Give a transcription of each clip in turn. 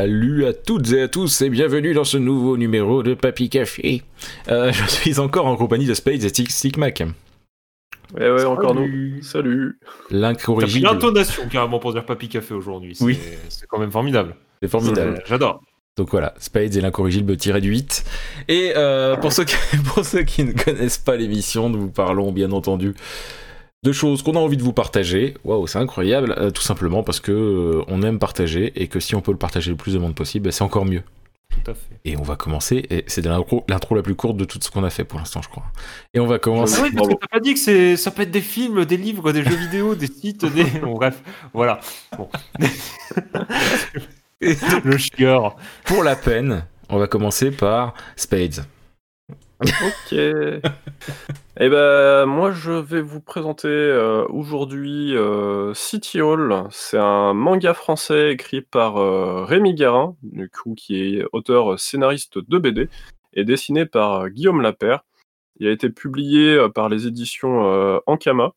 Salut à toutes et à tous et bienvenue dans ce nouveau numéro de Papy Café. Euh, je suis encore en compagnie de Spades et Stick, Mac. Ouais, ouais, encore nous. Salut. L'incorrigible. l'intonation carrément pour dire Papy Café aujourd'hui. Oui. C'est quand même formidable. C'est formidable. J'adore. Donc voilà, Spades et l'incorrigible tiré du 8. Et euh, pour, ceux qui, pour ceux qui ne connaissent pas l'émission, nous vous parlons bien entendu de choses qu'on a envie de vous partager. Waouh, c'est incroyable, euh, tout simplement parce que euh, on aime partager et que si on peut le partager le plus de monde possible, bah, c'est encore mieux. Tout à fait. Et on va commencer, et c'est l'intro la plus courte de tout ce qu'on a fait pour l'instant, je crois. Et on va commencer. Ah oui, parce que t'as pas dit que ça peut être des films, des livres, des jeux vidéo, des sites, des. Bon, bref, voilà. Bon. Le chieur. Pour la peine, on va commencer par Spades. Ok. Eh ben, moi, je vais vous présenter euh, aujourd'hui euh, City Hall. C'est un manga français écrit par euh, Rémi Guérin, du coup, qui est auteur scénariste de BD, et dessiné par Guillaume Lapère. Il a été publié par les éditions Ankama.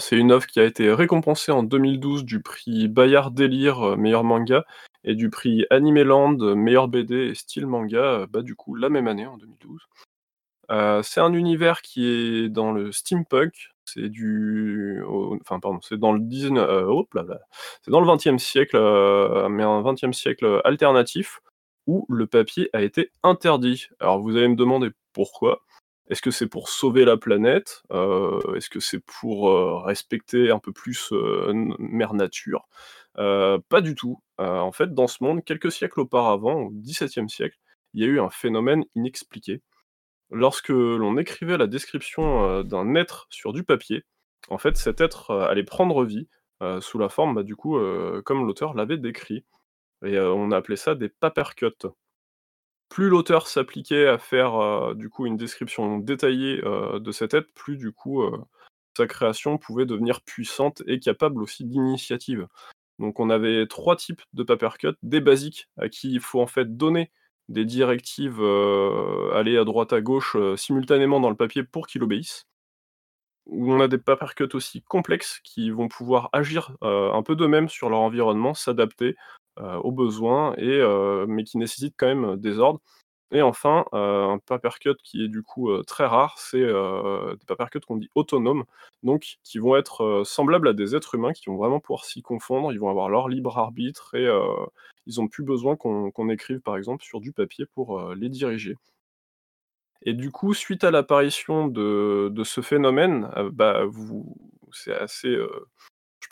C'est une œuvre qui a été récompensée en 2012 du prix Bayard Délire meilleur manga et du prix Animeland meilleur BD et style manga, bah, du coup la même année en 2012. Euh, c'est un univers qui est dans le steampunk, c'est du, enfin pardon, c'est dans le 19, euh, c'est dans le 20e siècle, euh, mais un 20e siècle alternatif où le papier a été interdit. Alors vous allez me demander pourquoi. Est-ce que c'est pour sauver la planète Euh, Est-ce que c'est pour euh, respecter un peu plus euh, mère nature Pas du tout. En fait, dans ce monde, quelques siècles auparavant, au XVIIe siècle, il y a eu un phénomène inexpliqué. Lorsque l'on écrivait la description d'un être sur du papier, en fait, cet être allait prendre vie sous la forme, bah, du coup, comme l'auteur l'avait décrit. Et on appelait ça des papercuts. Plus l'auteur s'appliquait à faire euh, du coup une description détaillée euh, de cet être, plus du coup euh, sa création pouvait devenir puissante et capable aussi d'initiative. Donc on avait trois types de papercut, des basiques à qui il faut en fait donner des directives, aller à droite à gauche simultanément dans le papier pour qu'il obéisse. Ou on a des papercuts aussi complexes qui vont pouvoir agir un peu d'eux-mêmes sur leur environnement, s'adapter aux besoins, et, euh, mais qui nécessitent quand même des ordres. Et enfin, euh, un papercut qui est du coup euh, très rare, c'est euh, des papercuts qu'on dit autonomes, donc qui vont être euh, semblables à des êtres humains, qui vont vraiment pouvoir s'y confondre, ils vont avoir leur libre arbitre et euh, ils n'ont plus besoin qu'on écrive par exemple sur du papier pour euh, les diriger. Et du coup, suite à l'apparition de, de ce phénomène, euh, bah, c'est assez, euh,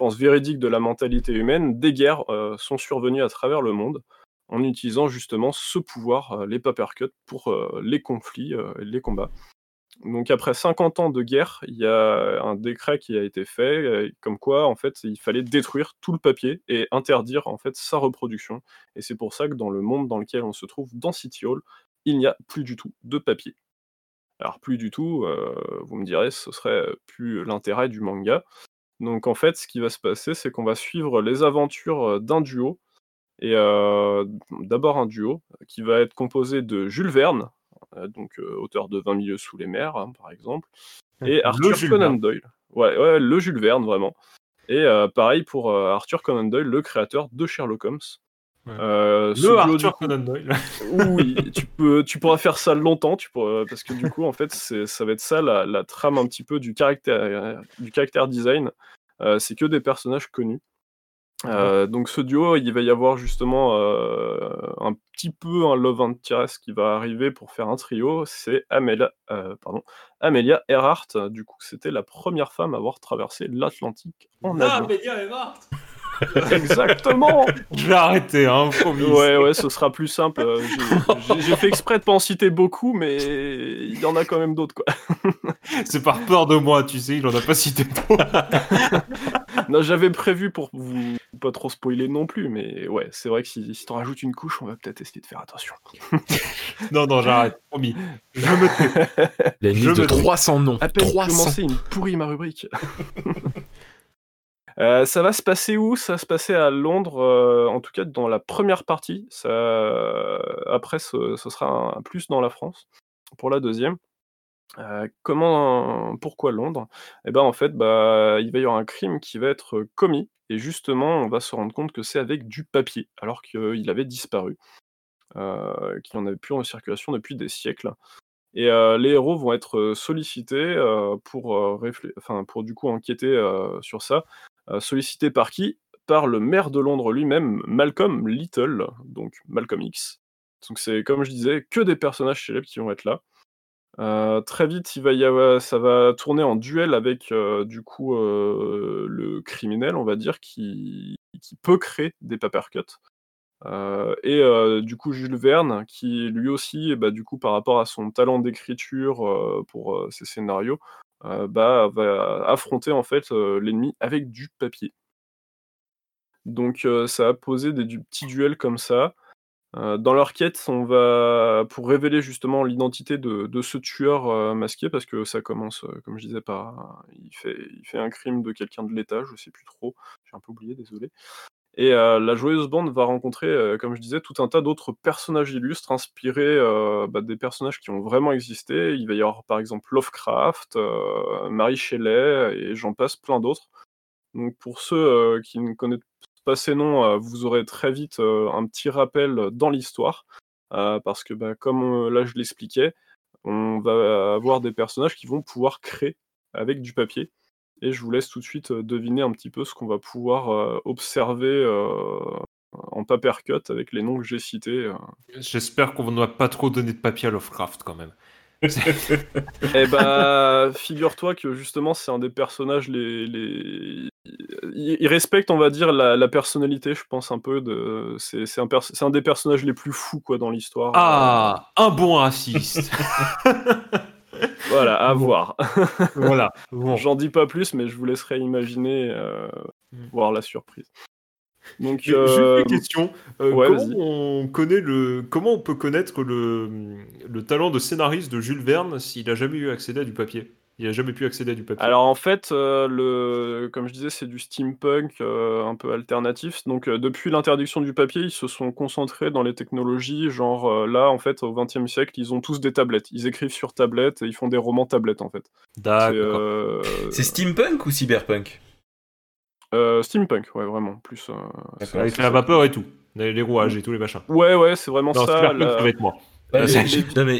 pense, véridique de la mentalité humaine, des guerres euh, sont survenues à travers le monde en utilisant justement ce pouvoir, euh, les papercuts, pour euh, les conflits, les combats. Donc après 50 ans de guerre, il y a un décret qui a été fait, comme quoi en fait il fallait détruire tout le papier et interdire en fait sa reproduction. Et c'est pour ça que dans le monde dans lequel on se trouve, dans City Hall, il n'y a plus du tout de papier. Alors plus du tout, vous me direz, ce serait plus l'intérêt du manga. Donc en fait, ce qui va se passer, c'est qu'on va suivre les aventures euh, d'un duo. Et euh, d'abord un duo qui va être composé de Jules Verne, euh, donc euh, auteur de 20 milieux sous les mers, hein, par exemple, et Arthur Conan. Doyle. Ouais, ouais, le Jules Verne, vraiment. Et euh, pareil pour Arthur Conan Doyle, le créateur de Sherlock Holmes. Ouais. Euh, Le duo, du Arthur coup- Conan Doyle. oui, tu, peux, tu pourras faire ça longtemps, tu pourras- parce que du coup, en fait, c'est- ça va être ça la, la trame un petit peu du caractère, du caractère design. Euh, c'est que des personnages connus. Euh, donc ce duo, il va y avoir justement euh, un petit peu un love interest qui va arriver pour faire un trio. C'est Amelia, euh, pardon, Amelia Earhart. Du coup, c'était la première femme à avoir traversé l'Atlantique en Ah, avion. Eva Exactement. Je vais arrêter, hein, promis. Ouais, ouais, ce sera plus simple. Euh, j'ai- fait exprès de pas en citer beaucoup, mais il y en a quand même d'autres, quoi. C'est par peur de moi, tu sais, il en a pas cité trop. Non, j'avais prévu pour vous pas trop spoiler non plus, mais ouais, c'est vrai que si, si t'en rajoutes une couche, on va peut-être essayer de faire attention. Non, non, j'arrête, promis. Je me tais. La Je liste de me dis- 300 noms. À peine 300. commencé, il me pourrit ma rubrique. Euh, ça va se passer où? Ça va se passer à Londres, euh, en tout cas dans la première partie. Ça... Après, ce, sera un- plus dans la France pour la deuxième. comment pourquoi Londres? Et ben, en fait, bah, il va y avoir un crime qui va être commis et justement, on va se rendre compte que c'est avec du papier, alors qu'il avait disparu, qu'il en avait plus en circulation depuis des siècles. Et les héros vont être sollicités pour enfin, pour du coup enquêter sur ça. Sollicités par qui? Par le maire de Londres lui-même, Malcolm Little, donc Malcolm X. Donc c'est comme je disais, que des personnages célèbres qui vont être là. très vite, ça va tourner en duel avec, du coup, le criminel, on va dire, qui peut créer des paper cuts. Euh, et euh, du coup Jules Verne qui lui aussi, bah, du coup par rapport à son talent d'écriture, euh, pour, ses scénarios, bah, va affronter en fait, l'ennemi avec du papier. Donc ça a posé des petits duels comme ça. dans leur quête, on va pour révéler justement l'identité de ce tueur, masqué parce que ça commence, comme je disais par il fait il fait un crime de quelqu'un de l'État, je sais plus trop, j'ai un peu oublié, désolé. Et la joyeuse bande va rencontrer, comme je disais, tout un tas d'autres personnages illustres inspirés, bah, des personnages qui ont vraiment existé. Il va y avoir par exemple Lovecraft, Mary Shelley et j'en passe plein d'autres. Donc pour ceux, qui ne connaissent pas ces noms, vous aurez très vite, un petit rappel dans l'histoire. parce que, bah, comme, là je l'expliquais, on va avoir des personnages qui vont pouvoir créer avec du papier. Et je vous laisse tout de suite deviner un petit peu ce qu'on va pouvoir observer en paper cut avec les noms que j'ai cités. J'espère qu'on ne va pas trop donner de papier à Lovecraft quand même. eh bah, figure-toi que justement, c'est un des personnages les. les... Il respecte, on va dire, la, personnalité, je pense, un peu. de. C'est un, un, des personnages les plus fous, quoi, dans l'histoire. Ah, un bon raciste voilà, à voir. voilà. J'en dis pas plus, mais je vous laisserai imaginer euh, mm. voir la surprise. Donc, euh... une question. Euh, comment on connaît le, comment on peut connaître le, le talent de scénariste de Jules Verne s'il a jamais eu accès à du papier? Il a jamais pu accéder à du papier. Alors en fait, euh, le, comme je disais, c'est du steampunk euh, un peu alternatif. Donc euh, depuis l'interdiction du papier, ils se sont concentrés dans les technologies. Genre là, en fait, au XXe siècle, ils ont tous des tablettes. Ils écrivent sur tablette et ils font des romans tablettes en fait. D'accord. C'est steampunk ou cyberpunk? Steampunk, ouais, vraiment. Plus. Avec la vapeur et tout, les, rouages et tous les machins. Ouais, ouais, c'est vraiment ça. Cyberpunk, ça va être moi.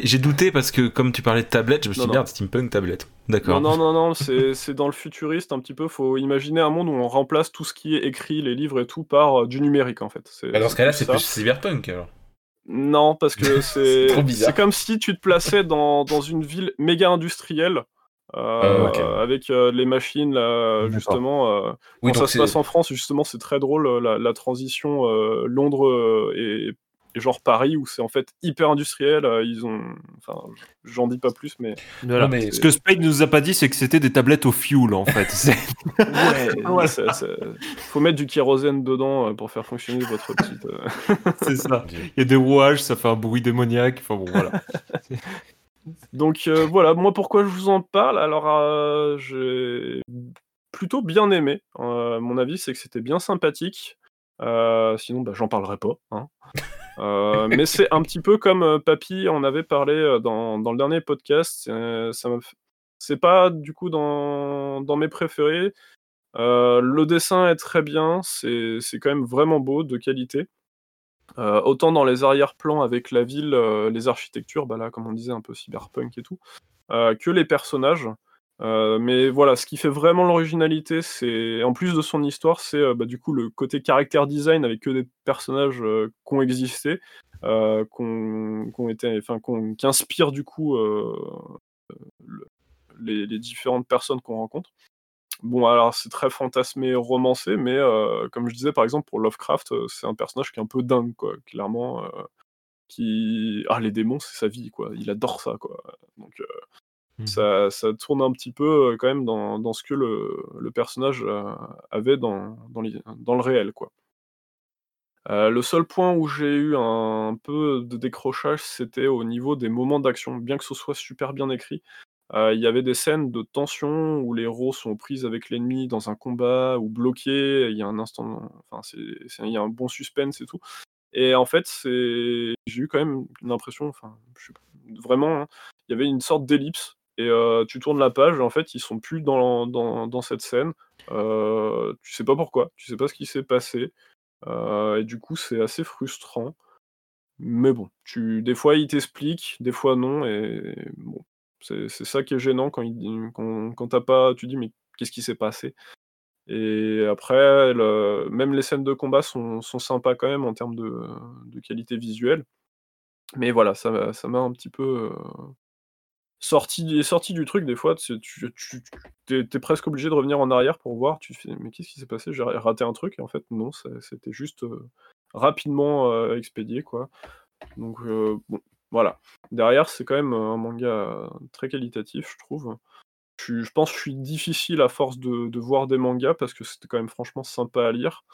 j'ai douté parce que comme tu parlais de tablette, je me suis dit merde, steampunk tablette. D'accord. Non, non, non, non c'est dans le futuriste un petit peu. Faut imaginer un monde où on remplace tout ce qui est écrit, les livres et tout, par euh, du numérique en fait. Bah, dans ce cas-là, c'est plus cyberpunk alors. Non, parce que c'est c'est comme si tu te plaçais dans, dans une ville méga industrielle. Euh, ah, avec euh, les machines là justement oui, ça se passe en France justement c'est très drôle la, la transition Londres et et genre Paris où c'est en fait hyper industriel. Euh, ils ont, enfin, j'en dis pas plus, mais. mais... Ce que Spade nous a pas dit, c'est que c'était des tablettes au fuel en fait. ouais, faut mettre du kérosène dedans euh, pour faire fonctionner votre petite. Euh, c'est ça. Il y a des rouages, ça fait un bruit démoniaque. Enfin bon, voilà. Donc voilà, moi pourquoi je vous en parle? Alors j'ai plutôt bien aimé. mon avis, c'est que c'était bien sympathique. sinon, bah, j'en parlerai pas. Hein. Euh, mais c'est un petit peu comme euh, Papy en avait parlé euh, dans, dans le dernier podcast. ça c'est pas du coup dans, dans mes préférés. le dessin est très bien, c'est quand même vraiment beau, de qualité. autant dans les arrière-plans avec la ville, les architectures, bah là, comme on disait, un peu cyberpunk et tout, que les personnages. Euh, mais voilà, ce qui fait vraiment l'originalité, c'est en plus de son histoire, c'est euh, bah, du coup le côté caractère design avec que des personnages euh, qui ont existé, qu'on été, enfin, qui inspirent du coup les, différentes personnes qu'on rencontre. Bon, alors c'est très fantasmé, romancé, mais comme je disais par exemple pour Lovecraft, c'est un personnage qui est un peu dingue, quoi, clairement. qui ah les démons, c'est sa vie, quoi. Il adore ça, quoi. Donc Mmh. Ça, tourne un petit peu quand même dans, ce que le, personnage avait dans, le réel. Quoi. le seul point où j'ai eu un, peu de décrochage, c'était au niveau des moments d'action. Bien que ce soit super bien écrit, il y avait des scènes de tension où les héros sont prises avec l'ennemi dans un combat ou bloqués. Il y a un bon suspense et tout. Et en fait, j'ai eu quand même l'impression, vraiment, hein, il y avait une sorte d'ellipse et tu tournes la page, en fait, ils sont plus dans, cette scène. tu sais pas pourquoi, tu sais pas ce qui s'est passé. et du coup, c'est assez frustrant. Mais bon, tu, des fois, ils t'expliquent, des fois, non. Et bon, c'est ça qui est gênant quand, il, quand, quand pas. Tu dis, mais qu'est-ce qui s'est passé? Et après, même les scènes de combat sont, sont, sympas quand même en termes de qualité visuelle. Mais voilà, ça m'a un petit peu sorti, sorti du truc des fois. Tu, es, presque obligé de revenir en arrière pour voir. Tu fais, mais qu'est-ce qui s'est passé? J'ai raté un truc. Et en fait, non, c'était juste rapidement expédié. quoi. Donc, bon, voilà. Derrière, c'est quand même un manga très qualitatif, je trouve. Je, pense que je suis difficile à force de, voir des mangas parce que c'était quand même franchement sympa à lire.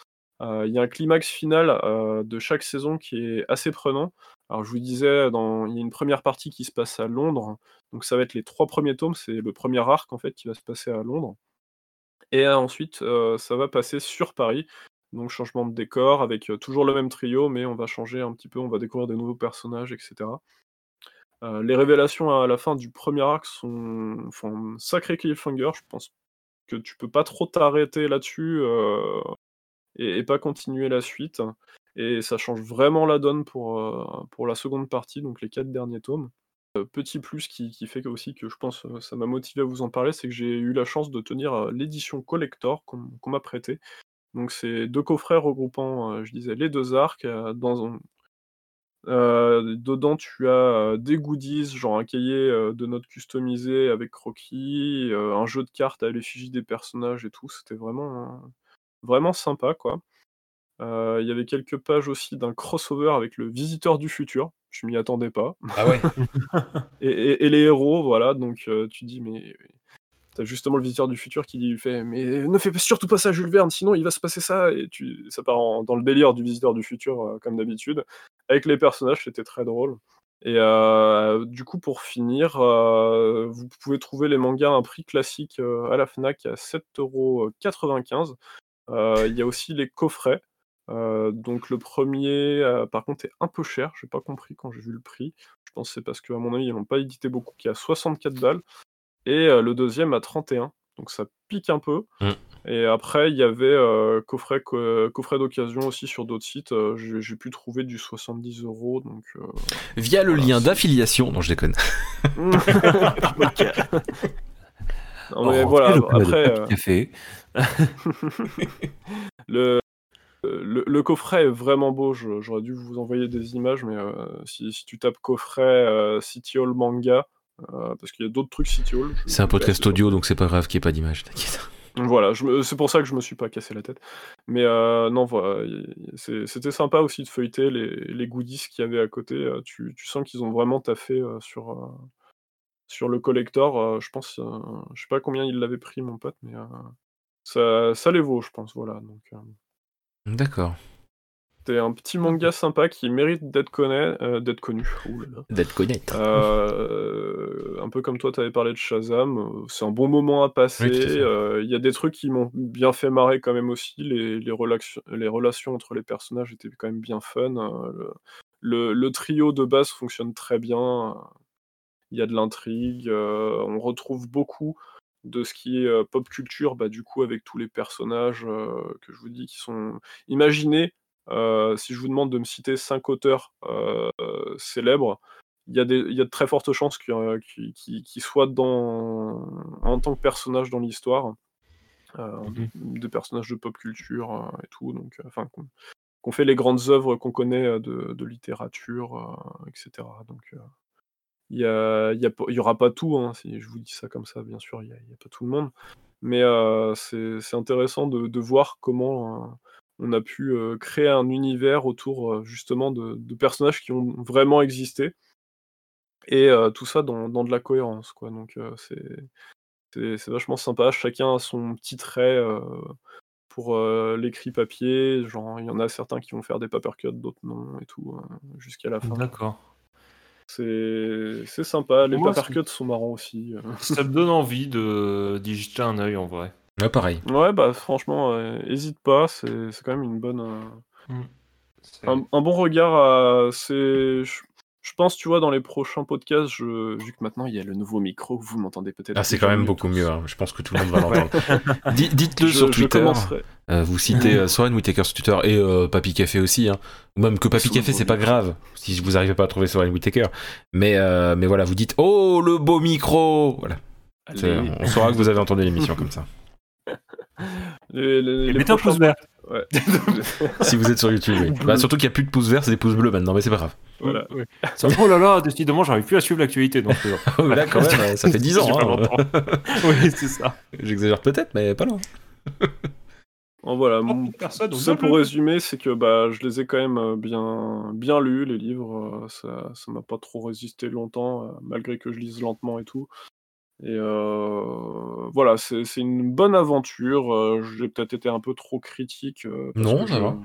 Il y a un climax final de chaque saison qui est assez prenant. Alors je vous disais, il y a une première partie qui se passe à Londres, donc ça va être les trois premiers tomes, c'est le premier arc en fait qui va se passer à Londres. Et ensuite, ça va passer sur Paris, donc changement de décor avec toujours le même trio, mais on va changer un petit peu, on va découvrir des nouveaux personnages, etc. les révélations à la fin du premier arc sont font un sacré cliffhanger, je pense que tu peux pas trop t'arrêter là-dessus et, pas continuer la suite. Et ça change vraiment la donne pour, euh, pour la seconde partie, donc les quatre derniers tomes. Euh, petit plus qui, fait aussi que je pense euh, ça m'a motivé à vous en parler, c'est que j'ai eu la chance de tenir l'édition collector qu'on m'a prêté. Donc c'est deux coffrets regroupant, je disais, les deux arcs. dans dedans, tu as des goodies, genre un cahier de notes customisé avec croquis, un jeu de cartes à l'effigie des personnages et tout. C'était vraiment, vraiment sympa, quoi. Il y avait quelques pages aussi d'un crossover avec le Visiteur du futur. Je m'y attendais pas. Ah ouais. et, les héros, voilà. Donc tu dis, mais t'as justement le Visiteur du futur qui lui fait, mais ne fais surtout pas ça, Jules Verne, sinon il va se passer ça. Et tu, ça part dans le délire du Visiteur du futur comme d'habitude. Avec les personnages, c'était très drôle. Et du coup, pour finir, vous pouvez trouver les mangas à un prix classique à la Fnac à 7,95€. Il y a aussi les coffrets. Euh, donc le premier, euh, par contre, est un peu cher. J'ai pas compris quand j'ai vu le prix. Je pense que c'est parce qu'à mon avis, ils n'ont pas édité beaucoup, qui a 64 balles. Et euh, le deuxième à 31. Donc ça pique un peu. Mm. Et après, il y avait coffret, coffret d'occasion aussi sur d'autres sites. j'ai pu trouver du 70 euros. Donc, Via le lien d'affiliation. Non, je déconne. non, mais voilà, après. le, le, coffret est vraiment beau. J'aurais dû vous envoyer des images, mais euh, si, tu tapes coffret euh, City Hall manga, euh, parce qu'il y a d'autres trucs City Hall. C'est un podcast audio, donc c'est pas grave qu'il n'y ait pas d'image, t'inquiète. Voilà, c'est pour ça que je me suis pas cassé la tête. Mais non, voilà, c'était sympa aussi de feuilleter les, goodies qu'il y avait à côté. Tu, sens qu'ils ont vraiment taffé sur, sur le collector. je pense, je sais pas combien il l'avait pris, mon pote, mais ça, ça les vaut, je pense. Voilà, donc. D'accord. C'est un petit manga sympa qui mérite d'être connu. Euh, d'être connu. D'être connu. Euh, un peu comme toi, tu avais parlé de Shazam. Euh, c'est un bon moment à passer. Il y a des trucs qui m'ont bien fait marrer quand même aussi. Les, les, les relations entre les personnages étaient quand même bien fun. Le, le, trio de base fonctionne très bien. Il y a de l'intrigue. on retrouve beaucoup de ce qui est pop culture, bah, du coup, avec tous les personnages que je vous dis qui sont imaginés. si je vous demande de me citer cinq auteurs célèbres, il y, a des, y a de très fortes chances qu'ils qui, soient dans, en tant que personnage dans l'histoire. Mmh des personnages de pop culture et tout, donc enfin qu'on fait les grandes œuvres qu'on connaît de, de littérature, etc. Donc il y, a, il, y aura pas tout, hein, si je vous dis ça comme ça, bien sûr, il n'y a, pas tout le monde. Mais c'est intéressant de, voir comment on a pu créer un univers autour justement de, personnages qui ont vraiment existé. Et tout ça dans, de la cohérence. Quoi. Donc c'est vachement sympa. Chacun a son petit trait pour l'écrit papier. Genre, il y en a certains qui vont faire des paper cuts, d'autres non, et tout, hein, jusqu'à la fin. D'accord. C'est sympa, les paper sont marrants aussi. Euh. Ça me donne envie de d'y jeter un œil en vrai. Ouais, pareil. Ouais, bah franchement, euh, hésite pas, c'est quand même une bonne. Euh, mm. un, bon regard à. Je je pense, tu vois, dans les prochains podcasts, je... vu que maintenant il y a le nouveau micro, vous m'entendez peut-être. Ah, c'est quand même beaucoup mieux. Hein. Je pense que tout le monde va l'entendre. Dites-le sur Twitter. Euh, vous citez euh, Soren Whitaker sur Twitter et euh, Papy Café aussi. Hein. Ou même que Papy Café, c'est pas grave si vous n'arrivez pas à trouver Soren Whitaker. Mais, mais voilà, vous dites Oh, le beau micro Voilà. On saura que vous avez entendu l'émission comme ça. Les, les, les prochains... pouce vert. si vous êtes sur YouTube, oui. Bah, surtout qu'il n'y a plus de pouces verts, c'est des pouces bleus maintenant, mais c'est pas grave. Voilà. Oh là là, décidément, j'arrive plus à suivre l'actualité. Donc, euh. là, quand même, ça fait 10 ans. Hein. oui, c'est ça. J'exagère peut-être, mais pas loin. Bon, voilà, oh, tout ça pour résumer, c'est que bah, je les ai quand même euh, bien, bien lus, les livres. Euh, ça, ça m'a pas trop résisté longtemps, malgré que je lise lentement et tout. Et euh, voilà, c'est une bonne aventure. J'ai peut-être été un peu trop critique. Non, ça va.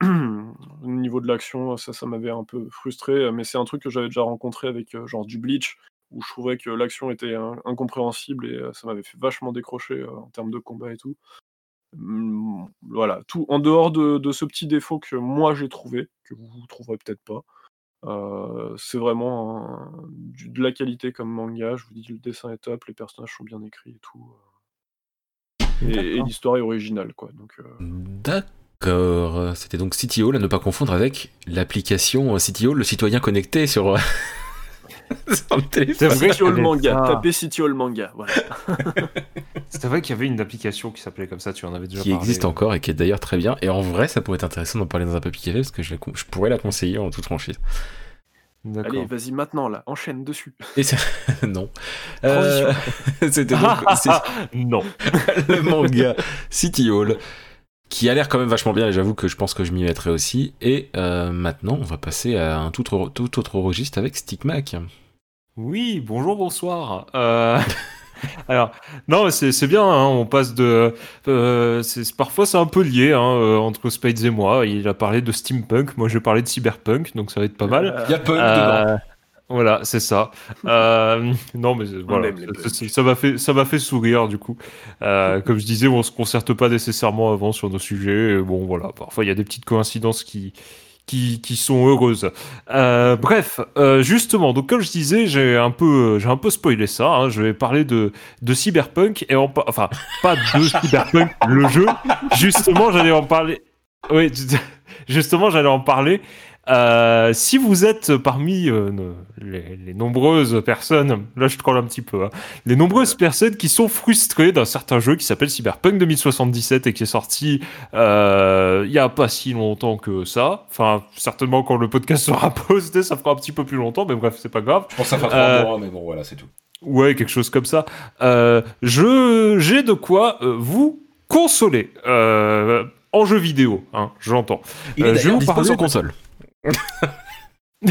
Au niveau de l'action, ça, ça m'avait un peu frustré, mais c'est un truc que j'avais déjà rencontré avec genre du Bleach, où je trouvais que l'action était incompréhensible et ça m'avait fait vachement décrocher en termes de combat et tout. Mmh, voilà, tout en dehors de, de ce petit défaut que moi j'ai trouvé, que vous trouverez peut-être pas. Euh, c'est vraiment de la qualité comme manga. Je vous dis, le dessin est top, les personnages sont bien écrits et tout. Euh. Et, l'histoire est originale, quoi. Donc, euh. D'accord. C'était donc City Hall à ne pas confondre avec l'application City Hall, le citoyen connecté sur. C'est vrai City Hall Manga. Tapez City Hall Manga. Voilà. C'était vrai qu'il y avait une application qui s'appelait comme ça, tu en avais déjà qui parlé. Qui existe encore et qui est d'ailleurs très bien. Et en vrai, ça pourrait être intéressant d'en parler dans un papier café parce que je, je, pourrais la conseiller en toute franchise. Allez, vas-y maintenant là, enchaîne dessus. Et non. Euh... C'était donc non. le manga City Hall qui a l'air quand même vachement bien et j'avoue que je pense que je m'y mettrai aussi. Et euh, maintenant, on va passer à un tout, tout autre registre avec Stickmac. Oui, bonjour, bonsoir. Euh... Alors, non, c'est bien, hein, on passe de... Euh, parfois c'est un peu lié hein, euh, entre Spades et moi. Il a parlé de steampunk, moi je vais parler de cyberpunk, donc ça va être pas mal. Il y a punk dedans. Voilà, c'est ça. non, mais voilà, ça m'a fait, ça fait sourire du coup. comme je disais, on se concerte pas nécessairement avant sur nos sujets. Bon, voilà, parfois il y a des petites coïncidences qui, qui, qui sont heureuses. Euh, bref, euh, justement, donc comme je disais, j'ai un peu, j'ai un peu spoilé ça. Hein, je vais parler de, de Cyberpunk et en, enfin pas de Cyberpunk, le jeu. Justement, j'allais en parler. Oui, justement, j'allais en parler. Euh, si vous êtes parmi euh, les, nombreuses personnes, là je troll un petit peu, hein, les nombreuses personnes qui sont frustrées d'un certain jeu qui s'appelle Cyberpunk 2077 et qui est sorti euh, il y a pas si longtemps que ça, enfin certainement quand le podcast sera posté ça fera un petit peu plus longtemps, mais bref c'est pas grave. Je pense que ça fera 3 mois, mais bon voilà c'est tout. Ouais, quelque chose comme ça. je j'ai de quoi vous consoler en jeu vidéo, hein, j'entends. Il est je vous parler sur console.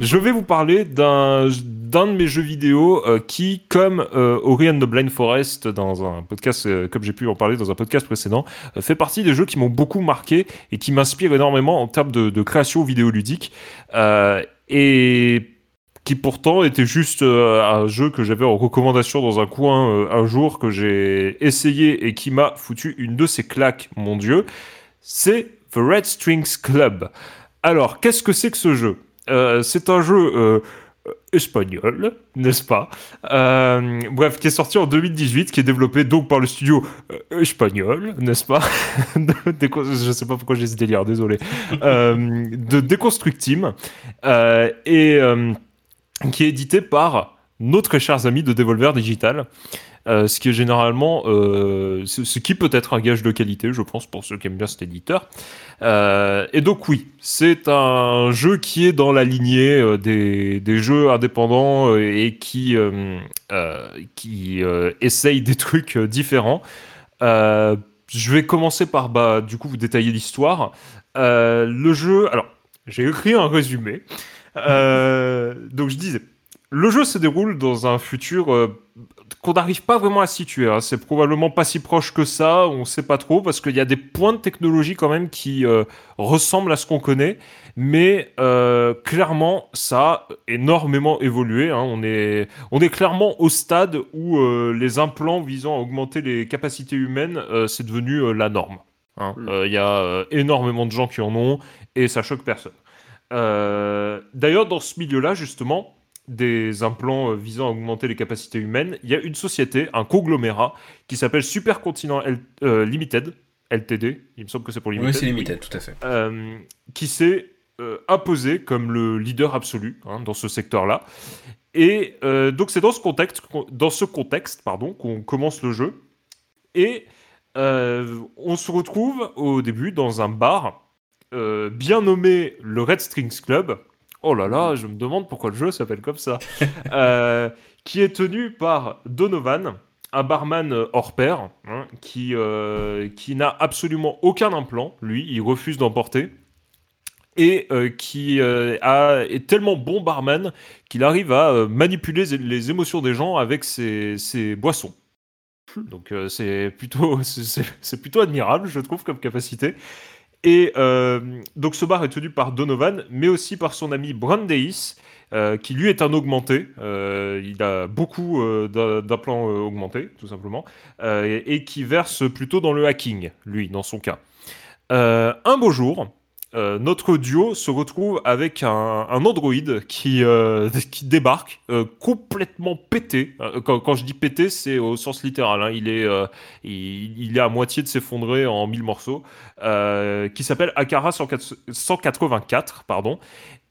je vais vous parler d'un de mes jeux vidéo euh, qui, comme euh, Ori and the Blind Forest, dans un podcast, euh, comme j'ai pu en parler dans un podcast précédent, euh, fait partie des jeux qui m'ont beaucoup marqué et qui m'inspirent énormément en termes de, de création vidéoludique. et qui pourtant était juste un jeu que j'avais en recommandation dans un coin un jour que j'ai essayé et qui m'a foutu une de ces claques, mon dieu. C'est The Red Strings Club. Alors, qu'est-ce que c'est que ce jeu? Euh, C'est un jeu euh, espagnol, n'est-ce pas? Euh, Bref, qui est sorti en 2018, qui est développé donc par le studio espagnol, n'est-ce pas? Je ne sais pas pourquoi j'ai ce délire, désolé. de Deconstruct Team, et qui est édité par nos très chers amis de Devolver Digital. Euh, ce qui est généralement, euh, ce, qui peut être un gage de qualité, je pense, pour ceux qui aiment bien cet éditeur. Euh, et donc oui, c'est un jeu qui est dans la lignée des, des, jeux indépendants et qui, qui essaye des trucs différents. je vais commencer par, bah, du coup, vous détailler l'histoire. le jeu, alors, j'ai écrit un résumé. donc je disais, le jeu se déroule dans un futur qu'on n'arrive pas vraiment à situer. Hein. C'est probablement pas si proche que ça, on ne sait pas trop, parce qu'il y a des points de technologie quand même qui euh, ressemblent à ce qu'on connaît, mais euh, clairement, ça a énormément évolué. Hein. On, est, on est clairement au stade où les implants visant à augmenter les capacités humaines, c'est devenu la norme. Hein. Mm. Il y a énormément de gens qui en ont, et ça choque personne. D'ailleurs, dans ce milieu-là, justement, des implants visant à augmenter les capacités humaines, il y a une société, un conglomérat, qui s'appelle Supercontinent Limited, LTD, il me semble que c'est pour Limited. Oui, c'est Limited, tout à fait. qui s'est imposé comme le leader absolu hein, dans ce secteur-là. Et euh, donc c'est dans ce contexte, dans ce contexte pardon, qu'on commence le jeu. Et euh, on se retrouve au début dans un bar euh, bien nommé le Red Strings Club. Oh là là, je me demande pourquoi le jeu s'appelle comme ça. qui est tenu par Donovan, un barman hors pair, hein, qui, qui n'a absolument aucun implant. Lui, il refuse d'emporter et euh, qui euh, a, est tellement bon barman qu'il arrive à euh, manipuler les émotions des gens avec ses, boissons. Donc c'est plutôt, c'est plutôt admirable, je trouve, comme capacité. Et donc ce bar est tenu par Donovan, mais aussi par son ami Brandeis, qui lui est un augmenté. il a beaucoup d'implants augmentés, tout simplement, et, qui verse plutôt dans le hacking, lui, dans son cas. un beau jour, euh, notre duo se retrouve avec un, un Android qui, euh, qui débarque euh, complètement pété. Quand, je dis pété, c'est au sens littéral. Hein. Il, est, il, est à moitié de s'effondrer en mille morceaux. qui s'appelle Akara 184. Pardon.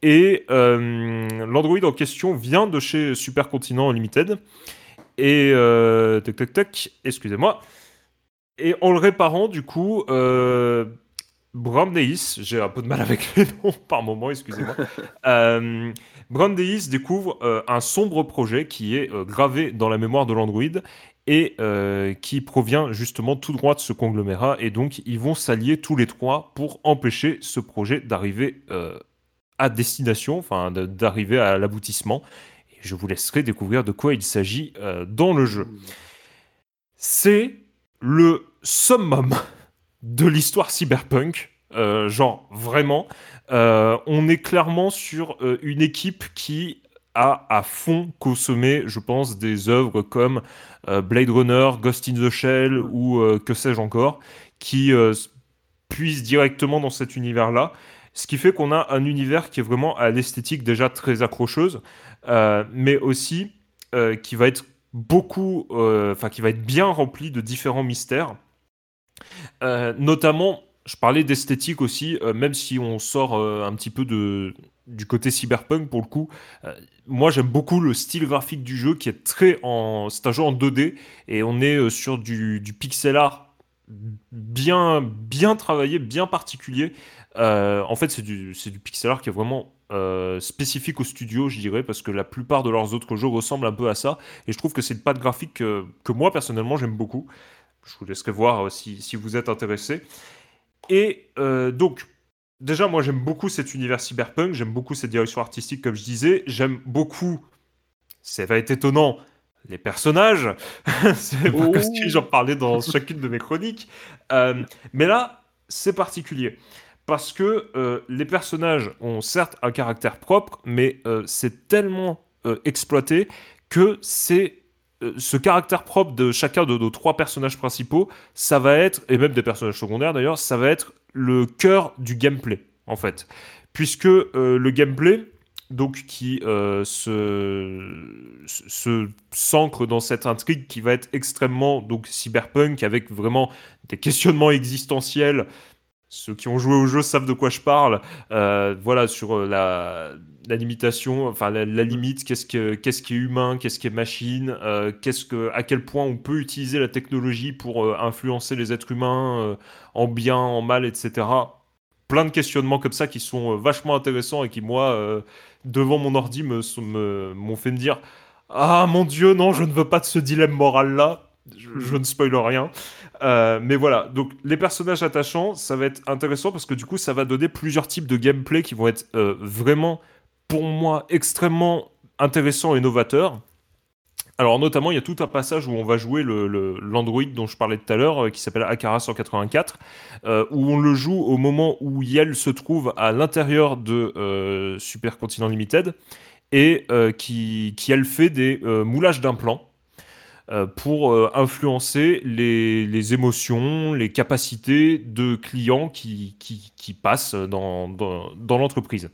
Et l'Android en question vient de chez Supercontinent Limited. Et tac tac tac, excusez-moi. Et en le réparant, du coup, Brandeis, j'ai un peu de mal avec les noms par moment, excusez-moi. euh, Brandeis découvre euh, un sombre projet qui est euh, gravé dans la mémoire de l'Android et euh, qui provient justement tout droit de ce conglomérat. Et donc, ils vont s'allier tous les trois pour empêcher ce projet d'arriver à destination, enfin d'arriver à l'aboutissement. Et je vous laisserai découvrir de quoi il s'agit dans le jeu. C'est le summum de l'histoire cyberpunk. Euh, genre, vraiment. Euh, on est clairement sur euh, une équipe qui a à fond consommé, je pense, des œuvres comme Blade Runner, Ghost in the Shell ou que sais-je encore, qui puissent directement dans cet univers-là. Ce qui fait qu'on a un univers qui est vraiment à l'esthétique déjà très accrocheuse, mais aussi qui va être beaucoup, enfin qui va être bien rempli de différents mystères. Euh, notamment, je parlais d'esthétique aussi, euh, même si on sort euh, un petit peu du côté cyberpunk pour le coup. moi, j'aime beaucoup le style graphique du jeu qui est très en. C'est un jeu en 2D et on est sur du, pixel art bien, bien travaillé, bien particulier. en fait, c'est du, pixel art qui est vraiment spécifique au studio, je dirais, parce que la plupart de leurs autres jeux ressemblent un peu à ça. Et je trouve que c'est une patte graphique que, que moi, personnellement, j'aime beaucoup. Je vous laisserai voir euh, si, si vous êtes intéressé. Et euh, donc, déjà, moi j'aime beaucoup cet univers cyberpunk, j'aime beaucoup cette direction artistique, comme je disais. J'aime beaucoup, ça va être étonnant, les personnages. c'est parce que j'en parlais dans chacune de mes chroniques. Euh, mais là, c'est particulier. Parce que les personnages ont certes un caractère propre, mais c'est tellement exploité que c'est ce caractère propre de chacun de nos trois personnages principaux, ça va être, et même des personnages secondaires d'ailleurs, ça va être le cœur du gameplay, en fait. Puisque euh, le gameplay, donc qui euh, se, se s'ancre dans cette intrigue qui va être extrêmement donc cyberpunk avec vraiment des questionnements existentiels ceux qui ont joué au jeu savent de quoi je parle. voilà, sur la, la limitation, enfin la, limite, qu'est-ce, que, qu'est-ce qui est humain, qu'est-ce qui est machine, euh, qu'est-ce que, à quel point on peut utiliser la technologie pour euh, influencer les êtres humains euh, en bien, en mal, etc. Plein de questionnements comme ça qui sont vachement intéressants et qui, moi, devant mon ordi, me, m'ont fait me dire Ah mon dieu, non, je ne veux pas de ce dilemme moral-là. Je, ne spoil rien. Mais voilà, donc les personnages attachants, ça va être intéressant parce que du coup, ça va donner plusieurs types de gameplay qui vont être vraiment pour moi extrêmement intéressant et novateur. Alors notamment, il y a tout un passage où on va jouer l'Android dont je parlais tout à l'heure, euh, qui s'appelle Akara 184, euh, où on le joue au moment où Yel se trouve à l'intérieur de euh, Supercontinent Limited et qui, qui, elle, fait des moulages d'implants. Pour influencer les, émotions, les capacités de clients qui, qui, passent dans, dans l'entreprise.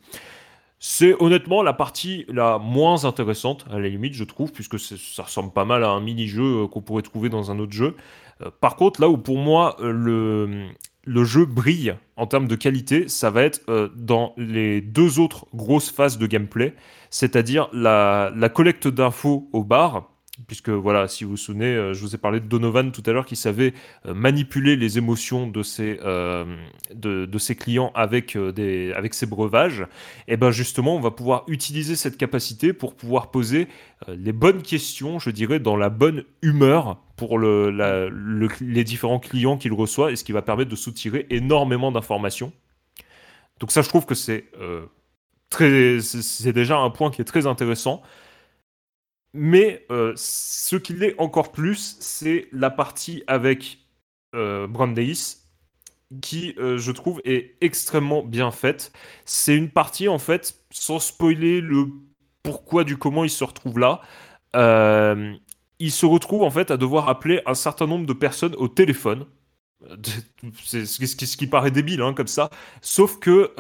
C'est honnêtement la partie la moins intéressante, à la limite, je trouve, puisque ça ressemble pas mal à un mini-jeu euh, qu'on pourrait trouver dans un autre jeu. Euh, par contre, là où pour moi euh, le, le jeu brille en termes de qualité, ça va être dans les deux autres grosses phases de gameplay, c'est-à-dire la, la collecte d'infos au bar puisque voilà, si vous vous souvenez, euh, je vous ai parlé de Donovan tout à l'heure qui savait euh, manipuler les émotions de ses, euh, de, ses clients avec, des, avec ses breuvages, et eh ben justement, on va pouvoir utiliser cette capacité pour pouvoir poser les bonnes questions, je dirais, dans la bonne humeur pour le, les différents clients qu'il reçoit, et ce qui va permettre de soutirer énormément d'informations. Donc ça, je trouve que c'est c'est déjà un point qui est très intéressant. Mais euh, ce qui l'est encore plus, c'est la partie avec euh, Brandeis, qui, euh, je trouve, est extrêmement bien faite. C'est une partie, en fait, sans spoiler le pourquoi du comment il se retrouve là. il se retrouve, en fait, à devoir appeler un certain nombre de personnes au téléphone. C'est ce qui paraît débile, hein, comme ça. Sauf que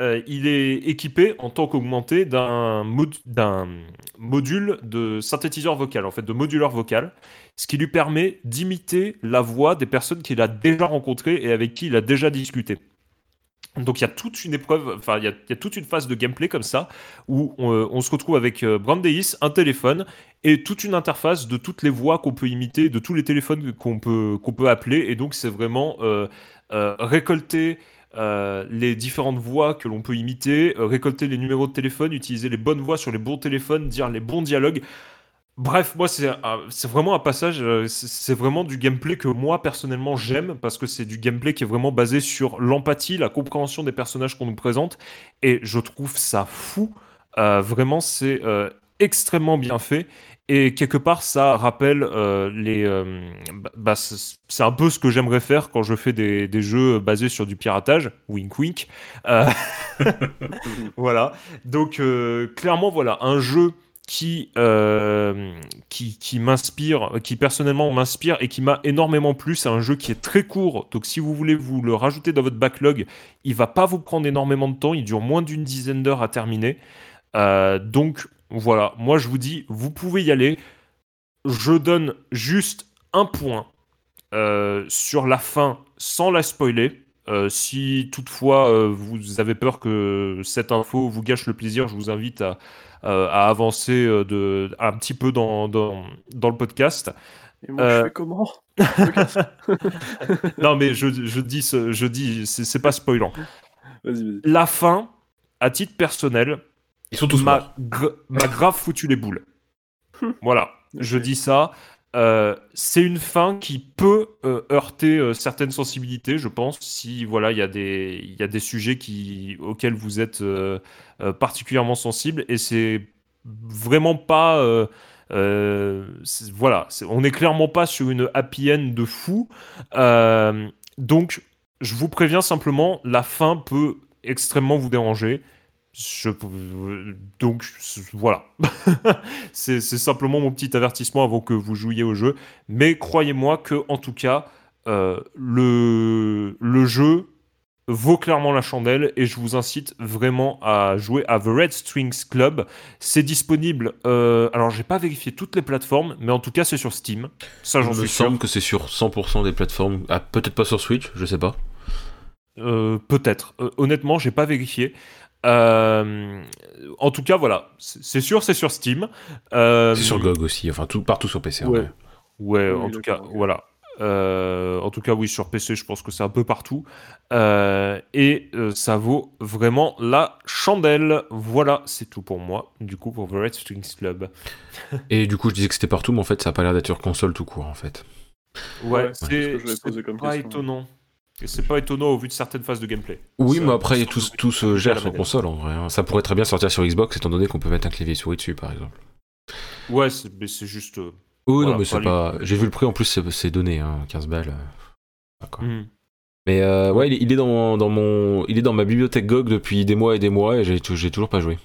euh, il est équipé en tant qu'augmenté d'un module de synthétiseur vocal, en fait, de moduleur vocal, ce qui lui permet d'imiter la voix des personnes qu'il a déjà rencontrées et avec qui il a déjà discuté. Donc il y a toute une épreuve, enfin il y, a toute une phase de gameplay comme ça où on, euh, se retrouve avec euh, Brandeis, un téléphone et toute une interface de toutes les voix qu'on peut imiter, de tous les téléphones qu'on peut, qu'on peut appeler. Et donc c'est vraiment récolter euh, les différentes voix que l'on peut imiter, euh, récolter les numéros de téléphone, utiliser les bonnes voix sur les bons téléphones, dire les bons dialogues. Bref, moi, c'est vraiment un passage, euh, c'est vraiment du gameplay que moi, personnellement, j'aime, parce que c'est du gameplay qui est vraiment basé sur l'empathie, la compréhension des personnages qu'on nous présente, et je trouve ça fou. vraiment, c'est extrêmement bien fait. Et quelque part, ça rappelle euh, les. Euh, bah, bah c'est un peu ce que j'aimerais faire quand je fais des, des, jeux basés sur du piratage. Wink wink. Euh, voilà. Donc, clairement, voilà, un jeu qui, qui, qui m'inspire, qui personnellement m'inspire et qui m'a énormément plu. C'est un jeu qui est très court. Donc, si vous voulez vous le rajouter dans votre backlog, il va pas vous prendre énormément de temps. Il dure moins d'une dizaine d'heures à terminer. donc, voilà, moi je vous dis, vous pouvez y aller. Je donne juste un point euh, sur la fin sans la spoiler. Euh, si toutefois euh, vous avez peur que cette info vous gâche le plaisir, je vous invite à, avancer de, un petit peu dans, dans, le podcast. Et moi, je fais comment? Non, mais je, je dis, je dis c'est pas spoilant. La fin, à titre personnel, ils sont tous m'a, grave foutu les boules. voilà, je dis ça. Euh, c'est une fin qui peut euh, heurter euh, certaines sensibilités, je pense, si voilà il y a des il y a des sujets qui auxquels vous êtes particulièrement sensible et c'est vraiment pas voilà, on n'est clairement pas sur une happy end de fou. donc, je vous préviens simplement, la fin peut extrêmement vous déranger. Je, donc voilà, c'est simplement mon petit avertissement avant que vous jouiez au jeu. Mais croyez-moi que en tout cas, euh, le, le jeu vaut clairement la chandelle et je vous incite vraiment à jouer à The Red Strings Club. C'est disponible. Euh, alors j'ai pas vérifié toutes les plateformes, mais en tout cas c'est sur Steam. Ça j'en suis sûr. Il me semble que c'est sur 100% des plateformes. Ah, peut-être pas sur Switch, je sais pas. Euh, peut-être. honnêtement, j'ai pas vérifié. Euh, en tout cas, voilà, c'est sûr, c'est sur Steam. Euh, c'est sur GOG aussi, enfin tout, partout sur PC. Ouais, ouais en tout cas, voilà. Euh, en tout cas, oui, sur PC, je pense que c'est un peu partout. et ça vaut vraiment la chandelle. Voilà, c'est tout pour moi, du coup, pour The Red Strings Club. et du coup, je disais que c'était partout, mais en fait, ça a pas l'air d'être sur console tout court, en fait. Ouais, c'est pas étonnant. Et c'est pas étonnant au vu de certaines phases de gameplay. Oui, mais après, tout, tout se gère sur console en vrai. Hein. Ça pourrait très bien sortir sur Xbox, étant donné qu'on peut mettre un clavier souris dessus, par exemple. Ouais, mais c'est juste. Euh, oui, non, mais c'est pas. J'ai vu le prix en plus, c'est donné, hein, 15 balles. D'accord. Hmm. Mais euh, ouais, il est, dans, dans, mon, il est dans ma bibliothèque GOG depuis des mois et des mois et j'ai toujours pas joué.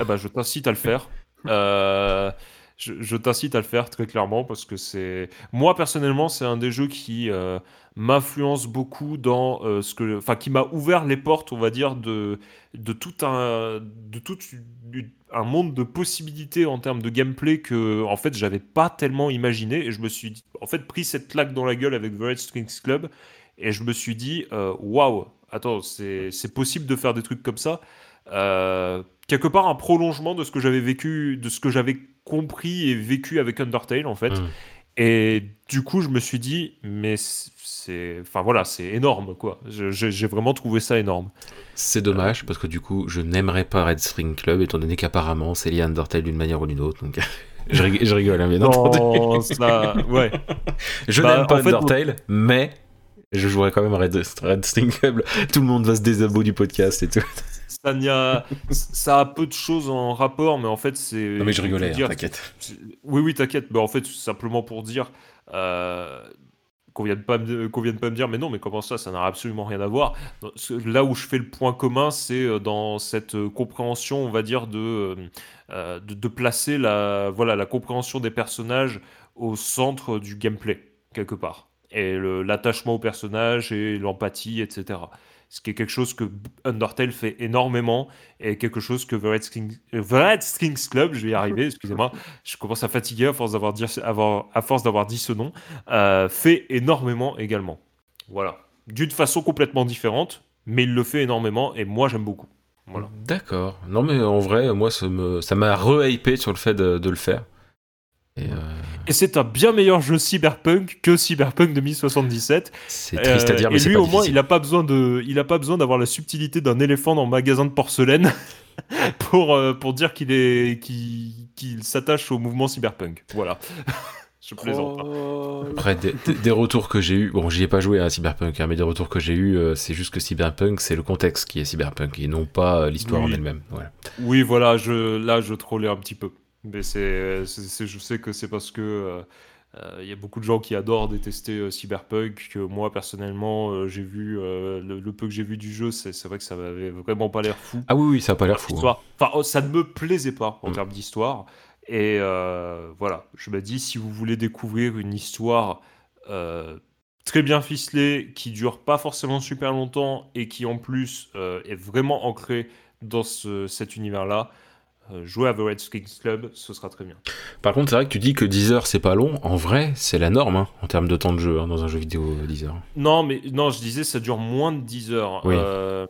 Ah bah, je t'incite à le faire. Euh, je, t'incite à le faire très clairement parce que c'est. Moi, personnellement, c'est un des jeux qui euh, m'influence beaucoup dans euh, ce que. Enfin, qui m'a ouvert les portes, on va dire, de, de tout un. de tout un monde de possibilités en termes de gameplay que, en fait, j'avais pas tellement imaginé. Et je me suis, en fait, pris cette claque dans la gueule avec The Red Strings Club. Et je me suis dit, euh, waouh, attends, c'est possible de faire des trucs comme ça. quelque part, un prolongement de ce que j'avais vécu, de ce que j'avais compris et vécu avec Undertale en fait. Hmm. Et du coup, je me suis dit, mais c'est, enfin voilà, c'est énorme quoi. J'ai vraiment trouvé ça énorme. C'est dommage parce que du coup, je n'aimerais pas Red String Club étant donné qu'apparemment c'est lié à Undertale d'une manière ou d'une autre. Donc je, rigole, je rigole hein, bien entendu. Ça... Ouais. je bah, n'aime pas Undertale, mais je jouerai quand même Red, Red String Club. Tout le monde va se désabonner du podcast et tout ça, a, ça a peu de choses en rapport, mais en fait, c'est. Non, mais je rigolais, hein, t'inquiète. Oui, oui, t'inquiète. Mais en fait, simplement pour dire. Euh, qu'on vienne, pas me, qu'on vienne pas me dire, mais non, mais comment ça, ça n'a absolument rien à voir. Là où je fais le point commun, c'est euh, dans cette euh, compréhension, on va dire, de, de, de, placer la, voilà, la compréhension des personnages au centre du gameplay, quelque part. Et l'attachement au personnage et l'empathie, etc ce qui est quelque chose que Undertale fait énormément et quelque chose que The Red, Strings, euh, Club, je vais y arriver, excusez-moi, je commence à fatiguer à force d'avoir dit, à force d'avoir dit ce nom, euh, fait énormément également. Voilà. D'une façon complètement différente, mais il le fait énormément et moi j'aime beaucoup. Voilà. D'accord. Non mais en vrai, moi ça m'a ça re-hypé sur le fait de le faire. Euh, et, c'est un bien meilleur jeu Cyberpunk que Cyberpunk 2077. C'est triste à dire, mais Et lui, au moins, il n'a pas besoin de, il a pas besoin d'avoir la subtilité d'un éléphant dans un magasin de porcelaine pour euh, pour dire qu'il est, qu'il s'attache au mouvement Cyberpunk. Voilà. Je plaisante. Oh. Après, des, retours que j'ai eu, bon, j'y ai pas joué à Cyberpunk, hein, mais des retours que j'ai eu, euh, c'est juste que Cyberpunk, c'est le contexte qui est Cyberpunk et non pas l'histoire en elle-même. Oui, voilà, je, là, je trollais un petit peu. Mais c'est, je sais que c'est parce que euh, euh, il y a beaucoup de gens qui adorent détester euh, Cyberpunk. Que moi personnellement, j'ai vu le, peu que j'ai vu du jeu, c'est, vrai que ça m'avait vraiment pas l'air fou. Ah oui, oui, ça a pas l'air fou. Hein. Enfin, oh, ça ne me plaisait pas en mm. termes d'histoire. Et voilà, je me dis si vous voulez découvrir une histoire très bien ficelée, qui dure pas forcément super longtemps et qui en plus est vraiment ancrée dans cet univers-là. Euh, jouer à The Red Skins Club, ce sera très bien. Par contre, c'est vrai que tu dis que 10 heures c'est pas long. En vrai, c'est la norme hein, en termes de temps de jeu hein, dans un jeu vidéo 10 heures. Non, mais non, je disais ça dure moins de 10 heures. Euh,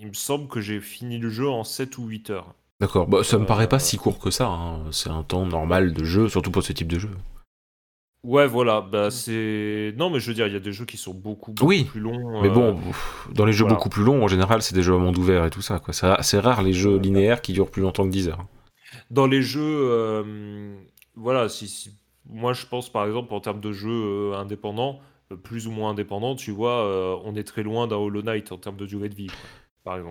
il me semble que j'ai fini le jeu en 7 ou 8 heures. D'accord, bah, ça me paraît pas euh, si court que ça. Hein. C'est un temps normal de jeu, surtout pour ce type de jeu. Ouais, voilà, bah c'est. Non, mais je veux dire, il y a des jeux qui sont beaucoup, plus longs. Mais bon, euh, dans les jeux beaucoup plus longs, en général, c'est des jeux à monde ouvert et tout ça. Quoi. C'est rare les jeux linéaires qui durent plus longtemps que 10 heures. Dans les jeux. Euh, voilà, si, moi je pense par exemple en termes de jeux euh, indépendants, plus ou moins indépendants, tu vois, on est très loin d'un Hollow Knight en termes de durée de vie.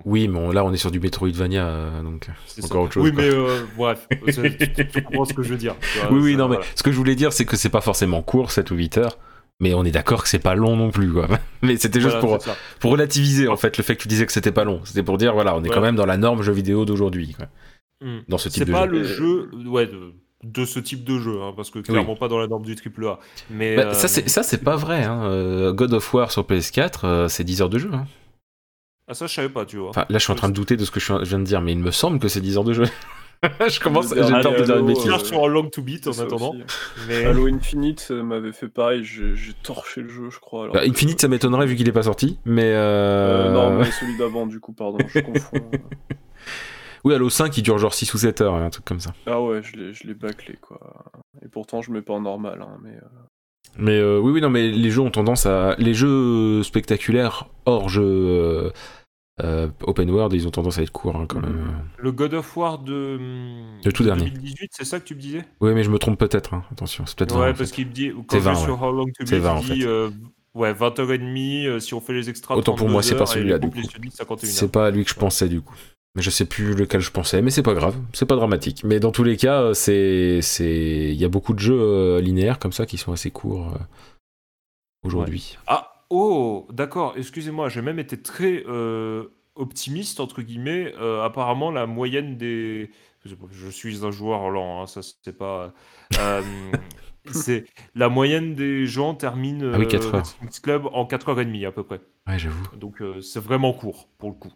Oui, mais là on est sur du Metroidvania, euh, donc encore autre chose. Oui, mais euh, bref, tu, comprends ce que je veux dire. oui, oui, non, mais ce que je voulais dire, c'est que c'est pas forcément court, 7 ou 8 heures, mais on est d'accord que c'est pas long non plus, quoi. Mais c'était juste pour, pour relativiser, en fait, le fait que tu disais que c'était pas long. C'était pour dire, voilà, on est quand même dans la norme jeu vidéo d'aujourd'hui, hmm. Dans ce type de jeu. C'est pas le jeu, ouais, de, ce type de jeu, hein, parce que clairement pas dans la norme du AAA. Mais bah, ça, c'est pas vrai. Hein. God of War sur PS4, c'est 10 heures de jeu. Hein. Ah, ça, je savais pas, tu vois. là, je suis en train de douter de ce que je viens de dire, mais il me semble que c'est 10 heures de jeu. je commence, j'ai peur de dire une bêtise. Je sur un long to beat en attendant. Mais... Halo Infinite m'avait fait pareil, j'ai torché le jeu, je crois. Bah, Infinite, ça m'étonnerait vu qu'il est pas sorti, mais. Euh... euh non, mais celui d'avant, du coup, pardon, je confonds. Oui, Halo 5, il dure genre 6 ou 7 heures, un truc comme ça. Ah ouais, je l'ai bâclé, quoi. Et pourtant, je mets pas en normal, hein, mais. Euh, mais euh, oui, oui, non, mais les jeux ont tendance à. Les jeux spectaculaires hors jeu euh, open world, ils ont tendance à être courts hein, quand même. Le God of War de, le tout dernier. 2018, c'est ça que tu me disais? Oui, mais je me trompe peut-être. Hein. Attention, c'est peut-être Ouais, parce qu'il me dit quand 20, sur How Long to Beat, il dit euh, ouais 20h30 euh, si on fait les extras. Autant pour moi, c'est pas celui-là du coup. C'est pas lui que je pensais du coup. Mais je sais plus lequel je pensais, mais c'est pas grave, c'est pas dramatique. Mais dans tous les cas, c'est c'est il y a beaucoup de jeux linéaires comme ça qui sont assez courts aujourd'hui. Ah Oh, d'accord, excusez-moi, j'ai même été très euh, optimiste, entre guillemets. Euh, apparemment, la moyenne des, je suis un joueur lent, hein, ça c'est pas. Euh, c'est la moyenne des gens termine ah oui, 4 heures. Club en 4h30 à peu près. Ouais, j'avoue. Donc c'est vraiment court pour le coup.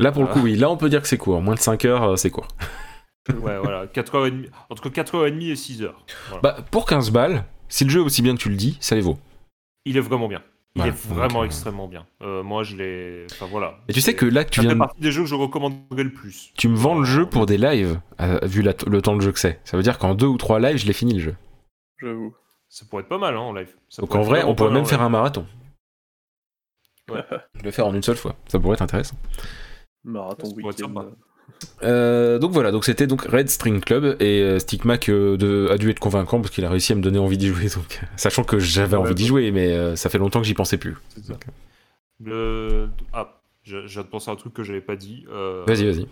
Là pour le coup, oui, là on peut dire que c'est court. Moins de 5 heures, c'est court. ouais, voilà, 4h30, entre 4h30 et 6h. Bah, pour 15 balles, si le jeu est aussi bien que tu le dis, ça les vaut. Il est vraiment bien. Il est vraiment extrêmement bien. Euh, moi, je l'ai. Enfin voilà. Et tu sais que là, tu ça viens. fait partie des jeux que je recommanderais le plus. Tu me vends le jeu pour des lives, euh, vu le temps de jeu que c'est. Ça veut dire qu'en deux ou trois lives, je l'ai fini le jeu. J'avoue. Ça pourrait être pas mal hein, en live. Donc en vrai, on pourrait même faire un marathon. Ouais. le faire en une seule fois. Ça pourrait être intéressant. Marathon week-end. Euh, donc voilà, donc c'était donc Red String Club et euh, Stickmac euh, a dû être convaincant parce qu'il a réussi à me donner envie d'y jouer. Donc, sachant que j'avais envie d'y jouer, mais ça fait longtemps que j'y pensais plus. Le... Ah, j'ai de penser à un truc que j'avais pas dit. vas-y, vas-y.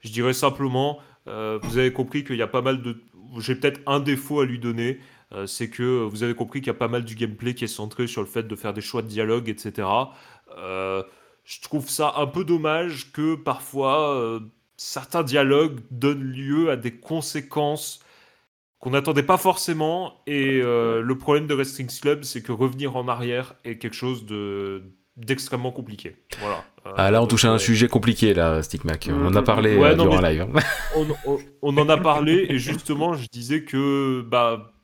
Je dirais simplement, vous avez compris qu'il y a pas mal de. J'ai peut-être un défaut à lui donner. c'est que vous avez compris qu'il y a pas mal du gameplay qui est centré sur le fait de faire des choix de dialogue, etc. Euh, je trouve ça un peu dommage que parfois euh, certains dialogues donnent lieu à des conséquences qu'on n'attendait pas forcément. Et euh, le problème de Wrestling Club, c'est que revenir en arrière est quelque chose de d'extrêmement compliqué. Voilà. ah là, on touche à un sujet compliqué, là, Stickmac. On en a parlé euh, durant un live. On, on, en a parlé, et justement, je disais que, bah,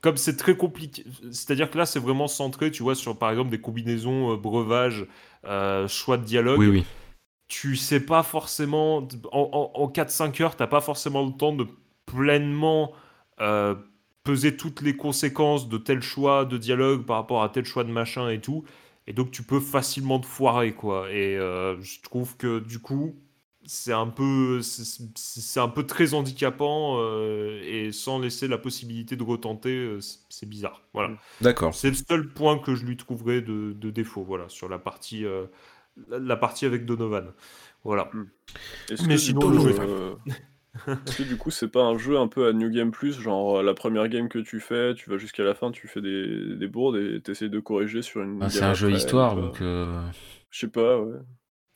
comme c'est très compliqué, c'est-à-dire que là, c'est vraiment centré, tu vois, sur, par exemple, des combinaisons breuvage euh, choix de dialogue. Oui, oui. Tu sais pas forcément, en, en, 4-5 heures, t'as pas forcément le temps de pleinement euh, peser toutes les conséquences de tel choix de dialogue par rapport à tel choix de machin et tout. Et donc tu peux facilement te foirer, quoi. Et euh, je trouve que du coup, c'est un peu c'est un peu très handicapant et sans laisser la possibilité de retenter c'est bizarre. Voilà. D'accord. C'est le seul point que je lui trouverais de, défaut voilà sur la partie la partie avec Donovan. Voilà. Hmm. mais sinon le jeu est que du coup c'est pas un jeu un peu à New Game Plus genre la première game que tu fais tu vas jusqu'à la fin tu fais des, des bourdes et t'essayes de corriger sur une bah, c'est un jeu histoire donc je sais pas ouais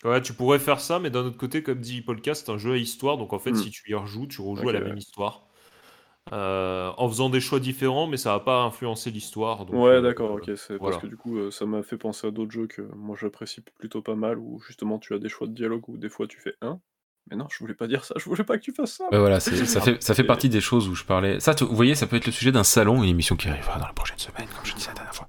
Ouais, tu pourrais faire ça, mais d'un autre côté, comme dit Polka, c'est un jeu à histoire, donc en fait, mm. si tu y rejoues, tu rejoues à la même histoire. Euh, en faisant des choix différents, mais ça va pas influencer l'histoire. Ouais, euh, d'accord, ok. C'est parce que du coup, euh, ça m'a fait penser à d'autres jeux que moi j'apprécie plutôt pas mal, où justement tu as des choix de dialogue où des fois tu fais un, mais non, je voulais pas dire ça, je voulais pas que tu fasses ça. voilà, ça, fait, ça fait partie des choses où je parlais. Ça, vous voyez, ça peut être le sujet d'un salon, une émission qui arrivera dans la prochaine semaine, comme je disais la dernière fois.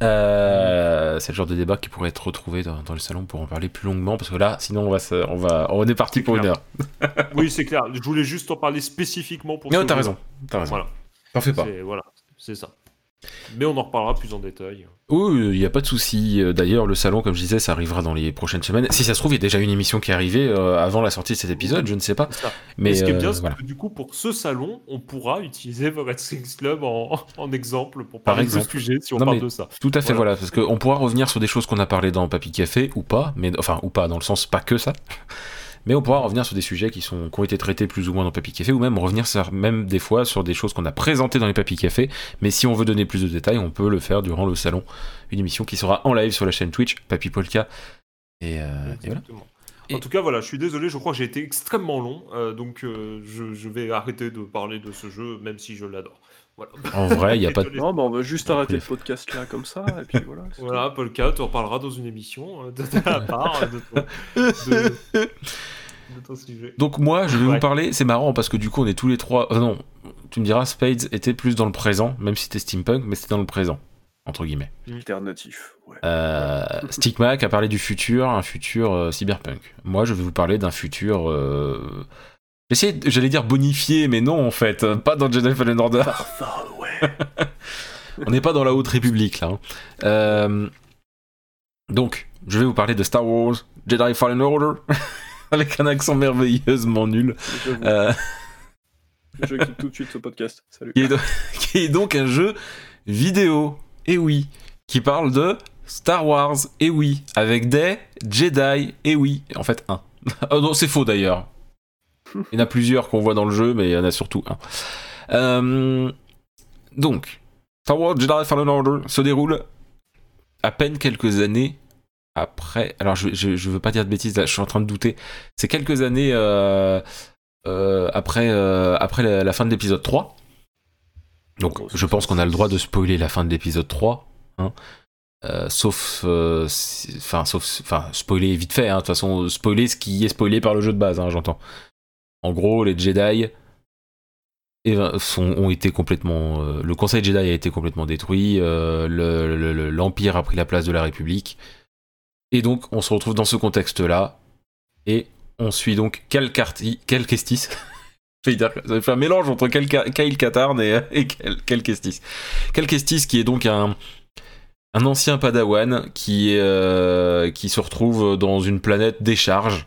Euh, c'est le genre de débat qui pourrait être retrouvé dans, le salon pour en parler plus longuement, parce que là, sinon, on, va, on, va, on est parti pour une heure. oui, c'est clair. Je voulais juste en parler spécifiquement pour. Non, t'as raison. T'as raison. Voilà. T'en fais pas. Voilà, c'est ça. Mais on en reparlera plus en détail. Oui, il n'y a pas de souci. D'ailleurs, le salon, comme je disais, ça arrivera dans les prochaines semaines. Si ça se trouve, il y a déjà une émission qui est arrivée euh, avant la sortie de cet épisode, je ne sais pas. Mais, ce qui est bien, euh, c'est que du coup, pour ce salon, on pourra utiliser The Red Strings Club en, exemple pour parler Par exemple. de ce sujet si on parle de ça. Tout à fait, voilà, parce qu'on pourra revenir sur des choses qu'on a parlé dans Papy Café ou pas, mais enfin, ou pas, dans le sens pas que ça mais on pourra revenir sur des sujets qui, sont, qui ont été traités plus ou moins dans Papy Café, ou même revenir sur, même des fois sur des choses qu'on a présentées dans les Papy Café, mais si on veut donner plus de détails, on peut le faire durant le salon, une émission qui sera en live sur la chaîne Twitch, Papy Polka, et, euh, voilà. En tout cas, voilà, je suis désolé, je crois que j'ai été extrêmement long, euh, donc euh, je, je, vais arrêter de parler de ce jeu, même si je l'adore. En vrai, il n'y a pas de. Non, bah on va juste arrêter le podcast là comme ça, et puis voilà. Voilà, Polka, tu en parleras dans une émission euh, de ta part, de ton, sujet. Donc, moi, je vais vous parler, c'est marrant parce que du coup, on est tous les trois. non, tu me diras, Spades était plus dans le présent, même si c'était steampunk, mais c'était dans le présent, entre guillemets. Alternatif, ouais. Euh, Stickmac a parlé du futur, un futur euh, cyberpunk. Moi, je vais vous parler d'un futur. Euh, j'allais dire bonifié, mais non en fait, pas dans Jedi Fallen Order. On n'est pas dans la Haute République là. Hein. Euh, donc, je vais vous parler de Star Wars Jedi Fallen Order avec un accent merveilleusement nul. Euh... Je quitte tout de suite ce podcast. Salut. Qui est, donc, un jeu vidéo. Et oui, qui parle de Star Wars. Et oui, avec des Jedi. Et oui, en fait un. oh non, c'est faux d'ailleurs. Il y en a plusieurs qu'on voit dans le jeu, mais il y en a surtout un. Euh, donc, Star Wars Jedi Fallen Order se déroule à peine quelques années après. Alors, je, je, veux pas dire de bêtises, là, je suis en train de douter. C'est quelques années. Euh, après, après la, fin de l'épisode 3. Donc je pense qu'on a le droit de spoiler la fin de l'épisode 3. Hein. sauf, enfin, sauf, enfin, spoiler vite fait. Hein. De toute façon, spoiler ce qui est spoilé par le jeu de base, hein, j'entends. En gros, les Jedi ont été complètement. Euh, le Conseil Jedi a été complètement détruit. Euh, L'Empire a pris la place de la République. Et donc, on se retrouve dans ce contexte-là. Et on suit donc Cal, Cal Kestis. Ça fait un mélange entre Kyle Katarn et, et Cal, Kestis. Cal Kestis, qui est donc un, ancien padawan euh, qui se retrouve dans une planète décharge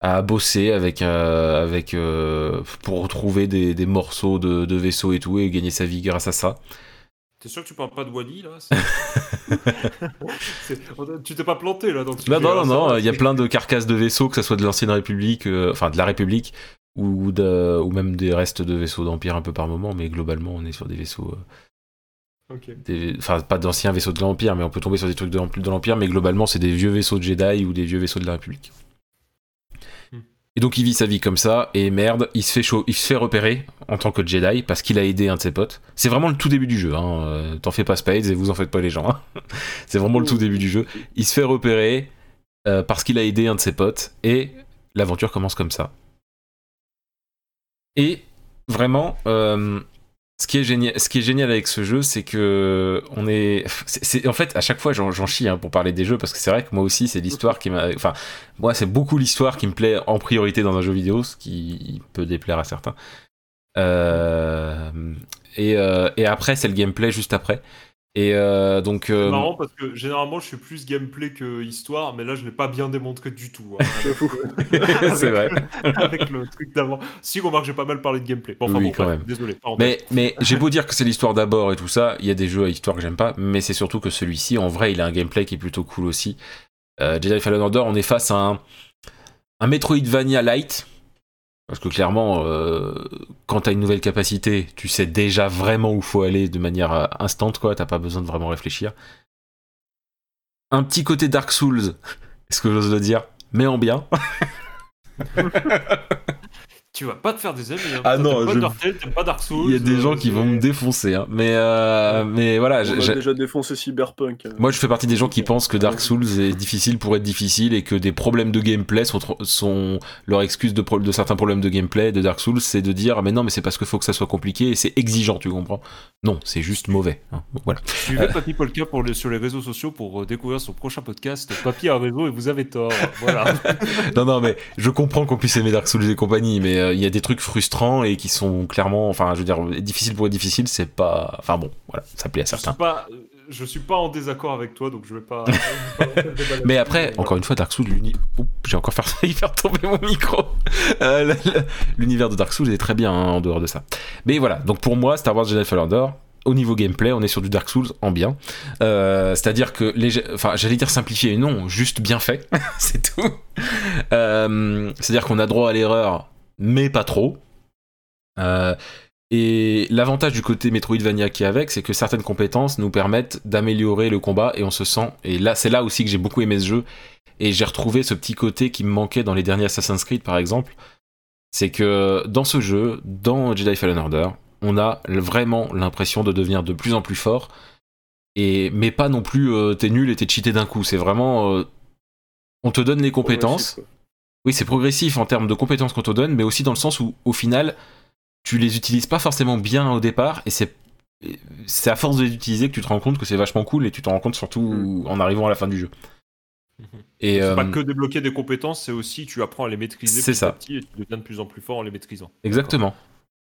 à bosser avec, euh, avec euh, pour retrouver des, des morceaux de, de, vaisseaux et tout et gagner sa vie grâce à ça. T'es sûr que tu parles pas de Wally là Tu t'es pas planté là donc Non, non, non, il y a plein de carcasses de vaisseaux, que ce soit de l'ancienne République, euh, enfin de la République, ou, de, ou même des restes de vaisseaux d'Empire un peu par moment, mais globalement on est sur des vaisseaux. Enfin, pas d'anciens vaisseaux de l'Empire, mais on peut tomber sur des trucs de, de l'Empire, mais globalement c'est des vieux vaisseaux de Jedi ou des vieux vaisseaux de la République. Donc il vit sa vie comme ça, et merde, il se fait chaud, il se fait repérer en tant que Jedi parce qu'il a aidé un de ses potes. C'est vraiment le tout début du jeu, hein. Euh, t'en fais pas Spades et vous en faites pas les gens. Hein. C'est vraiment le tout début du jeu. Il se fait repérer euh, parce qu'il a aidé un de ses potes, et l'aventure commence comme ça. Et vraiment, euh, ce qui est génial, ce qui est génial avec ce jeu, c'est que on est, en fait à chaque fois j'en, chie hein, pour parler des jeux parce que c'est vrai que moi aussi c'est l'histoire qui m'a, enfin moi c'est beaucoup l'histoire qui me plaît en priorité dans un jeu vidéo, ce qui peut déplaire à certains. Euh, euh, et après c'est le gameplay juste après. Et euh, donc. C'est euh, marrant parce que généralement je suis plus gameplay que histoire, mais là je l'ai pas bien démontré du tout. Hein, c'est vrai. avec le truc d'avant. Si, remarque, j'ai pas mal parlé de gameplay. enfin, oui, quand même. Désolé. Mais, mais j'ai beau dire que c'est l'histoire d'abord et tout ça, il y a des jeux à histoire que j'aime pas, mais c'est surtout que celui-ci, en vrai, il a un gameplay qui est plutôt cool aussi. Euh, Jedi Fallen Order, on est face à un, un Metroidvania light parce que clairement, euh, quand t'as une nouvelle capacité, tu sais déjà vraiment où faut aller de manière euh, instante, quoi. T'as pas besoin de vraiment réfléchir. Un petit côté Dark Souls, est-ce que j'ose le dire, mais en bien. tu vas pas te faire des amis. Hein. Ah non, pas je... pas Dark Souls. Il y a des gens qui vont me défoncer, hein. mais euh, mais voilà. J'ai déjà défoncé Cyberpunk. Hein. Moi, je fais partie des gens qui pensent que Dark Souls est difficile pour être difficile et que des problèmes de gameplay sont, sont leur excuse de, de certains problèmes de gameplay de Dark Souls, c'est de dire mais non, mais c'est parce qu'il faut que ça soit compliqué et c'est exigeant, tu comprends? Non, c'est juste mauvais. Hein. Voilà. Suivez euh... Papy Polka pour sur les réseaux sociaux pour euh, découvrir son prochain podcast. Papy a raison et vous avez tort. Voilà. non, non, mais je comprends qu'on puisse aimer Dark Souls et compagnie, mais euh, il y a des trucs frustrants et qui sont clairement, enfin, je veux dire, difficile pour être difficile, c'est pas, enfin bon, voilà, ça plaît à certains. Je suis pas, je suis pas en désaccord avec toi, donc je vais pas. mais après, encore une fois, Dark Souls, j'ai encore failli faire tomber mon micro. Euh, l'univers de Dark Souls est très bien hein, en dehors de ça. Mais voilà, donc pour moi, Star Wars Jedi Fallen Order, au niveau gameplay, on est sur du Dark Souls en bien. Euh, c'est-à-dire que, les, enfin, j'allais dire simplifié, non, juste bien fait, c'est tout. Euh, c'est-à-dire qu'on a droit à l'erreur mais pas trop. Euh, et l'avantage du côté Metroidvania qui est avec, c'est que certaines compétences nous permettent d'améliorer le combat et on se sent. Et là, c'est là aussi que j'ai beaucoup aimé ce jeu. Et j'ai retrouvé ce petit côté qui me manquait dans les derniers Assassin's Creed, par exemple. C'est que dans ce jeu, dans Jedi Fallen Order, on a vraiment l'impression de devenir de plus en plus fort. Et, mais pas non plus euh, t'es nul et t'es cheaté d'un coup. C'est vraiment. Euh, on te donne les compétences. Oui, c'est progressif en termes de compétences qu'on te donne, mais aussi dans le sens où, au final, tu les utilises pas forcément bien au départ, et c'est c'est à force de les utiliser que tu te rends compte que c'est vachement cool, et tu t'en rends compte surtout mm. en arrivant à la fin du jeu. Et c'est pas euh, que débloquer des compétences, c'est aussi tu apprends à les maîtriser petit ça. à petit et tu deviens de plus en plus fort en les maîtrisant. Exactement.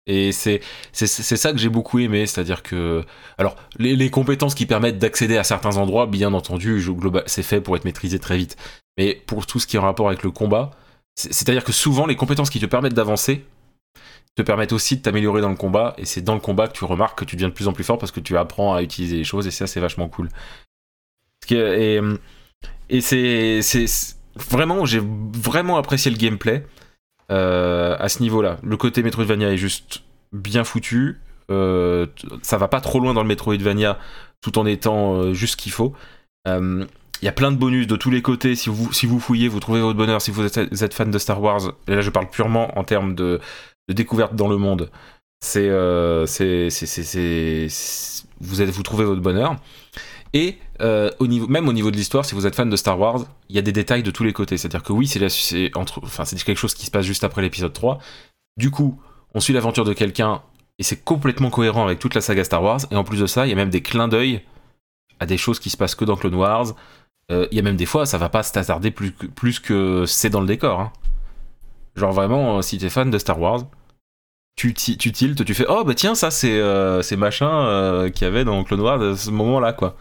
Et c'est ça que j'ai beaucoup aimé, c'est-à-dire que alors les, les, compétences qui permettent d'accéder à certains endroits, bien entendu, c'est fait pour être maîtrisé très vite. Mais pour tout ce qui est en rapport avec le combat, c'est-à-dire que souvent, les compétences qui te permettent d'avancer te permettent aussi de t'améliorer dans le combat, et c'est dans le combat que tu remarques que tu deviens de plus en plus fort parce que tu apprends à utiliser les choses, et ça, c'est vachement cool. Et, et c'est vraiment, j'ai vraiment apprécié le gameplay euh, à ce niveau-là. Le côté Metroidvania est juste bien foutu. Euh, ça va pas trop loin dans le Metroidvania tout en étant euh, juste ce qu'il faut. Il y a plein de bonus de tous les côtés. Si vous, si vous fouillez, vous trouvez votre bonheur. Si vous êtes, fan de Star Wars, et là je parle purement en termes de, découverte dans le monde. C'est, c'est, vous, vous trouvez votre bonheur. Et au niveau, même au niveau de l'histoire, si vous êtes fan de Star Wars, il y a des détails de tous les côtés. C'est-à-dire que oui, c'est, enfin, quelque chose qui se passe juste après l'épisode 3. Du coup, on suit l'aventure de quelqu'un et c'est complètement cohérent avec toute la saga Star Wars. Et en plus de ça, il y a même des clins d'œil à des choses qui se passent que dans Clone Wars. Euh, il y a même des fois, ça va pas se hasarder plus, plus que c'est dans le décor. Hein. Genre vraiment, euh, si t'es fan de Star Wars, tu, tu tiltes, tu fais oh bah tiens ça c'est euh, machin euh, qu'il y avait dans Clone Wars à ce moment-là quoi.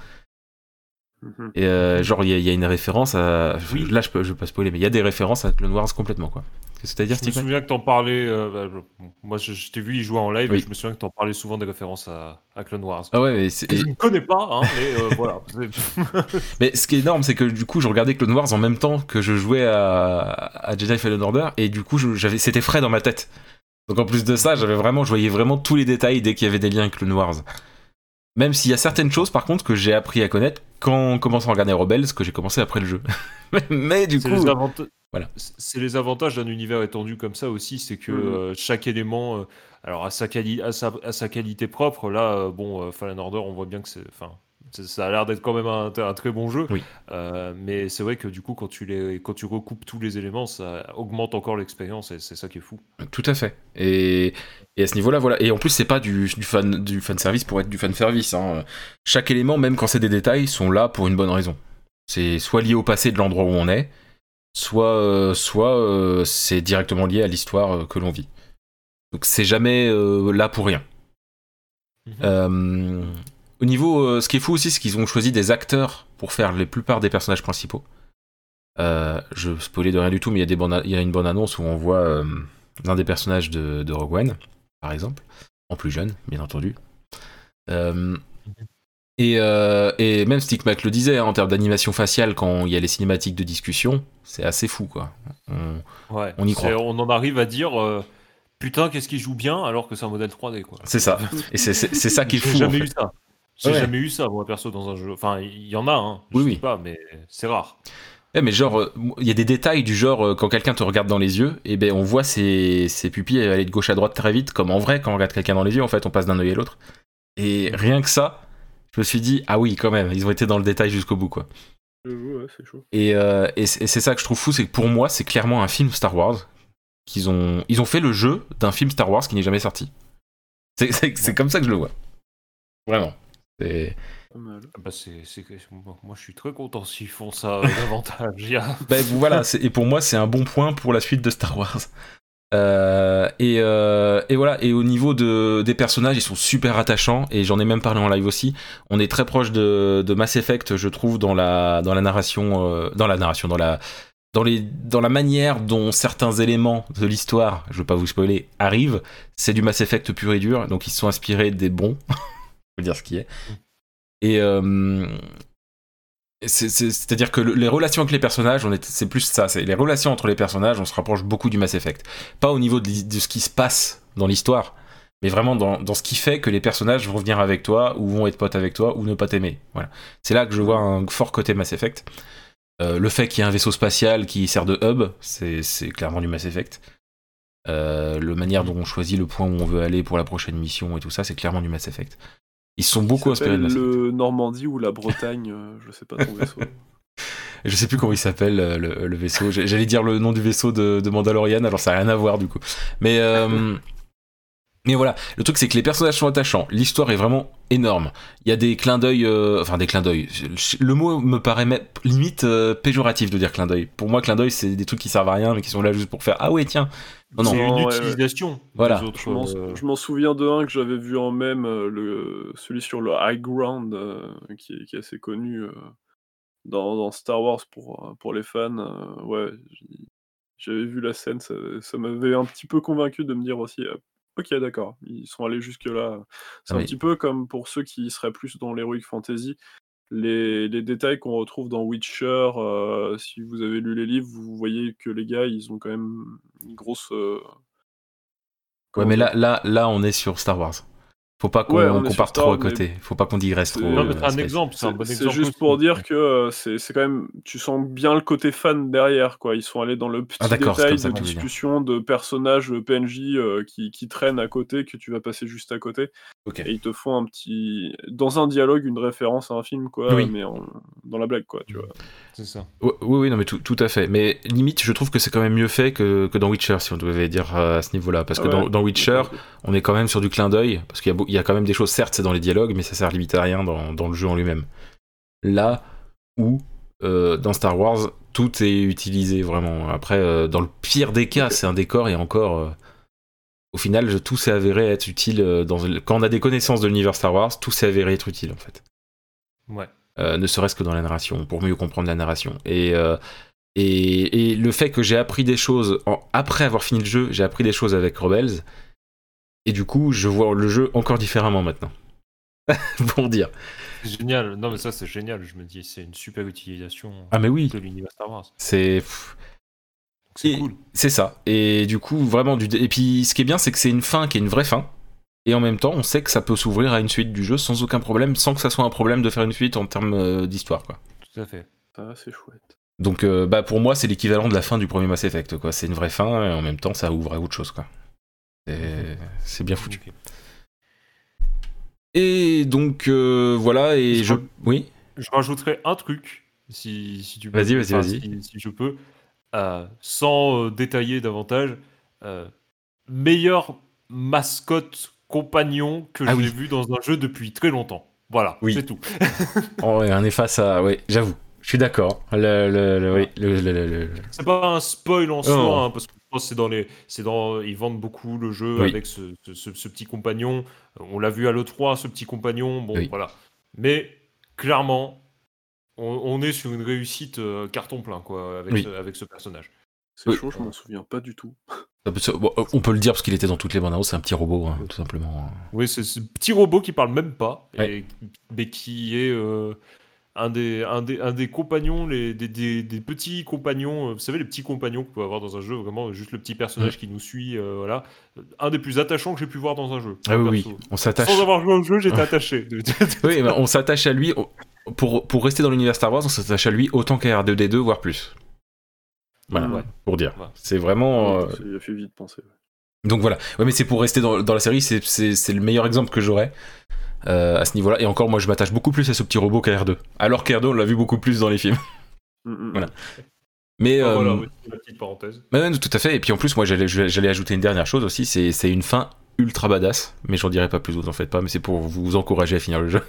Mhm. Et genre il y, a une référence à, là je peux je peux pas spoiler mais il y a des références à Clone Wars complètement quoi. C'est-à-dire, Je me souviens que t'en parlais. Euh, bah, moi, je, t'ai vu y jouer en live et je me souviens que t'en parlais souvent des références à, Clone Wars. Ah ouais, mais je ne connais pas, hein, mais euh, voilà. mais ce qui est énorme, c'est que du coup, je regardais Clone Wars en même temps que je jouais à, Jedi Fallen Order et du coup, j'avais, c'était frais dans ma tête. Donc en plus de ça, j'avais vraiment, je voyais vraiment tous les détails dès qu'il y avait des liens avec Clone Wars. Même s'il y a certaines choses, par contre, que j'ai appris à connaître quand commençant à regarder Rebels, que j'ai commencé après le jeu. mais, du coup. Voilà. C'est les avantages d'un univers étendu comme ça aussi, c'est que mmh. euh, chaque élément, euh, alors à sa, à, sa, qualité propre, là, euh, bon, Fallen Order, on voit bien que c'est, enfin, ça a l'air d'être quand même un, très bon jeu, oui. mais c'est vrai que du coup, quand tu, les, quand tu recoupes tous les éléments, ça augmente encore l'expérience et c'est ça qui est fou. Tout à fait. Et, et à ce niveau-là, voilà. Et en plus, c'est pas du, du, fan, du fan service pour être du fan service. Hein. Chaque élément, même quand c'est des détails, sont là pour une bonne raison. C'est soit lié au passé de l'endroit où on est, soit, euh, soit euh, c'est directement lié à l'histoire euh, que l'on vit. Donc c'est jamais là pour rien. Mhm. au niveau, ce qui est fou aussi, c'est qu'ils ont choisi des acteurs pour faire les plupart des personnages principaux. je spoilais de rien du tout, mais il y, a des il y a une bonne annonce où on voit un des personnages de, de, Rogue One, par exemple, en plus jeune, bien entendu. Euh, et, même Stick Mac le disait, hein, en termes d'animation faciale, quand il y a les cinématiques de discussion, c'est assez fou, quoi. On, y croit. On en arrive à dire, euh, putain, qu'est-ce qui joue bien, alors que c'est un modèle 3D, quoi. C'est ça. Et c'est ça qui est fou. J'ai jamais eu ça. J'ai jamais eu ça, moi, perso, dans un jeu. Enfin, il y en a, hein. Je oui, sais oui. pas, mais c'est rare. mais genre, euh, il y a des détails du genre, quand quelqu'un te regarde dans les yeux, et eh ben on voit ses, ses, pupilles aller de gauche à droite très vite, comme en vrai, quand on regarde quelqu'un dans les yeux, en fait, on passe d'un œil à l'autre. Et rien que ça, je me suis dit, ah oui, quand même, ils ont été dans le détail jusqu'au bout, quoi. Ouais, c'est chaud. Et, euh, et c'est ça que je trouve fou, c'est que pour moi, c'est clairement un film Star Wars. qu'ils ont, ils ont fait le jeu d'un film Star Wars qui n'est jamais sorti. C'est comme ça que je le vois. Vraiment. C'est. Ah bah moi je suis très content s'ils font ça euh, davantage. ben, voilà, et pour moi c'est un bon point pour la suite de Star Wars. Euh, et, euh, et, voilà, et au niveau de, des personnages, ils sont super attachants, et j'en ai même parlé en live aussi. On est très proche de, Mass Effect, je trouve, dans la, la narration, euh, dans la narration, dans la, manière dont certains éléments de l'histoire, je veux pas vous spoiler, arrivent. C'est du Mass Effect pur et dur, donc ils sont inspirés des bons, faut dire ce qui est. Et, euh, c'est-à-dire que les relations avec les personnages, c'est plus ça. C'est les relations entre les personnages, on se rapproche beaucoup du Mass Effect. Pas au niveau de, ce qui se passe dans l'histoire, mais vraiment dans, ce qui fait que les personnages vont venir avec toi, ou vont être potes avec toi, ou ne pas t'aimer. Voilà. C'est là que je vois un fort côté Mass Effect. Euh, le fait qu'il y ait un vaisseau spatial qui sert de hub, c'est clairement du Mass Effect. Euh, la manière dont on choisit le point où on veut aller pour la prochaine mission et tout ça, c'est clairement du Mass Effect. Ils sont beaucoup inspirés de Le Normandie ou la Bretagne, euh, je sais pas ton vaisseau. je sais plus comment il s'appelle euh, le, vaisseau. J'allais dire le nom du vaisseau de, de Mandalorian, alors ça n'a rien à voir du coup. Mais euh, mais voilà, le truc c'est que les personnages sont attachants, l'histoire est vraiment énorme. Il y a des clins d'œil, enfin des clins d'œil. Le mot me paraît limite péjoratif de dire clin d'œil. Pour moi, clin d'œil c'est des trucs qui servent à rien mais qui sont là juste pour faire ah ouais tiens, c'est une utilisation. Voilà. Euh, je m'en souviens de un que j'avais vu en même, euh, le, celui sur le High Ground, euh, qui, est, assez connu dans, Star Wars pour, pour les fans. ouais, j'avais vu la scène, ça, m'avait un petit peu convaincu de me dire aussi. Ok, d'accord, ils sont allés jusque-là. C'est ah un petit peu comme pour ceux qui seraient plus dans l'Heroic Fantasy les, détails qu'on retrouve dans Witcher, euh, si vous avez lu les livres, vous voyez que les gars, ils ont quand même une grosse. Euh, ouais, mais là, là, là, on est sur Star Wars. Faut pas qu'on parte trop à côté. Faut pas qu'on digresse trop. Non, un exemple, c'est un bon exemple. C'est juste pour dire que euh, c'est quand même. Tu sens bien le côté fan derrière, quoi. Ils sont allés dans le petit ah, détail de discussion de personnages PNJ euh, qui, qui, traînent à côté, que tu vas passer juste à côté. Et ils te font un petit. Dans un dialogue, une référence à un film, quoi. Mais dans la blague, quoi, tu vois. C'est ça. Oui, oui, non, mais tout, tout, à fait. Mais limite, je trouve que c'est quand même mieux fait que, que dans Witcher, si on devait dire à ce niveau-là. Parce que dans, dans, Witcher, on est quand même sur du clin d'œil. Parce qu'il y a il y a quand même des choses, certes, c'est dans les dialogues, mais ça sert limite à rien dans, le jeu en lui-même. Là où, euh, dans Star Wars, tout est utilisé vraiment. Après, euh, dans le pire des cas, c'est un décor et encore. Euh, au final, tout s'est avéré être utile. Dans, quand on a des connaissances de l'univers Star Wars, tout s'est avéré être utile en fait. Ouais. ne serait-ce que dans la narration, pour mieux comprendre la narration. Et. Et, le fait que j'ai appris des choses après avoir fini le jeu, j'ai appris des choses avec Rebels, et du coup, je vois le jeu encore différemment maintenant. Pour dire. C'est génial. Non, mais ça, c'est génial. Je me dis, c'est une super utilisation ah, mais oui. de l'univers Star Wars. C'est. C'est cool. C'est ça. Et du coup, vraiment, du... et puis ce qui est bien, c'est que c'est une fin qui est une vraie fin. Et en même temps, on sait que ça peut s'ouvrir à une suite du jeu sans aucun problème, sans que ça soit un problème de faire une suite en termes euh, d'histoire. Quoi. Tout à fait. Ah, c'est chouette. Donc, euh, bah, pour moi, c'est l'équivalent de la fin du premier Mass Effect. Quoi. C'est une vraie fin, et en même temps, ça ouvre à autre chose. Quoi. C'est bien foutu. Et donc euh, voilà, et je, Oui Je rajouterai un truc, si, si tu peux. Vas-y, vas-y, vas-y. Si, je peux, euh, sans euh, détailler davantage. meilleur mascotte compagnon que ah j'ai vu dans un jeu depuis très longtemps. Voilà, oui. c'est tout. oh, on est face à. Oui, j'avoue. Je suis d'accord. Le, le, le, c'est pas un spoil en soi, hein, parce que c'est dans les, c'est dans, ils vendent beaucoup le jeu avec ce, ce, petit compagnon. On l'a vu à l'E3, ce petit compagnon. Bon, voilà. Mais clairement, on, est sur une réussite euh, carton plein, quoi, avec, ce, avec ce personnage. C'est chaud, je m'en souviens pas du tout. on peut le dire parce qu'il était dans toutes les bandes c'est un petit robot, hein, tout simplement. Oui, c'est ce petit robot qui parle même pas, et, mais qui est euh, un des, un des, un des compagnons, les, des, des, petits compagnons, euh, vous savez, les petits compagnons qu'on peut avoir dans un jeu, vraiment, juste le petit personnage qui nous suit, euh, voilà. Un des plus attachants que j'ai pu voir dans un jeu. Ah oui, oui, on s'attache. Sans avoir joué au jeu, j'étais attaché. oui, on s'attache à lui. Pour, pour rester dans l'univers Star Wars, on s'attache à lui autant qu'à R2D2, voire plus. Voilà, pour dire. C'est vraiment. Euh, il a fait vite penser. Donc voilà. Ouais, mais c'est pour rester dans, dans la série, c'est le meilleur exemple que j'aurais. Euh, à ce niveau-là. Et encore, moi, je m'attache beaucoup plus à ce petit robot qu'à R2. Alors qu'R2, on l'a vu beaucoup plus dans les films. Mm, mm, mm. voilà. Mais oh, voilà, euh, petite parenthèse. Mais, tout à fait. Et puis en plus, moi, j'allais ajouter une dernière chose aussi. C'est une fin ultra badass. Mais j'en dirai pas plus, vous en faites pas. Mais c'est pour vous encourager à finir le jeu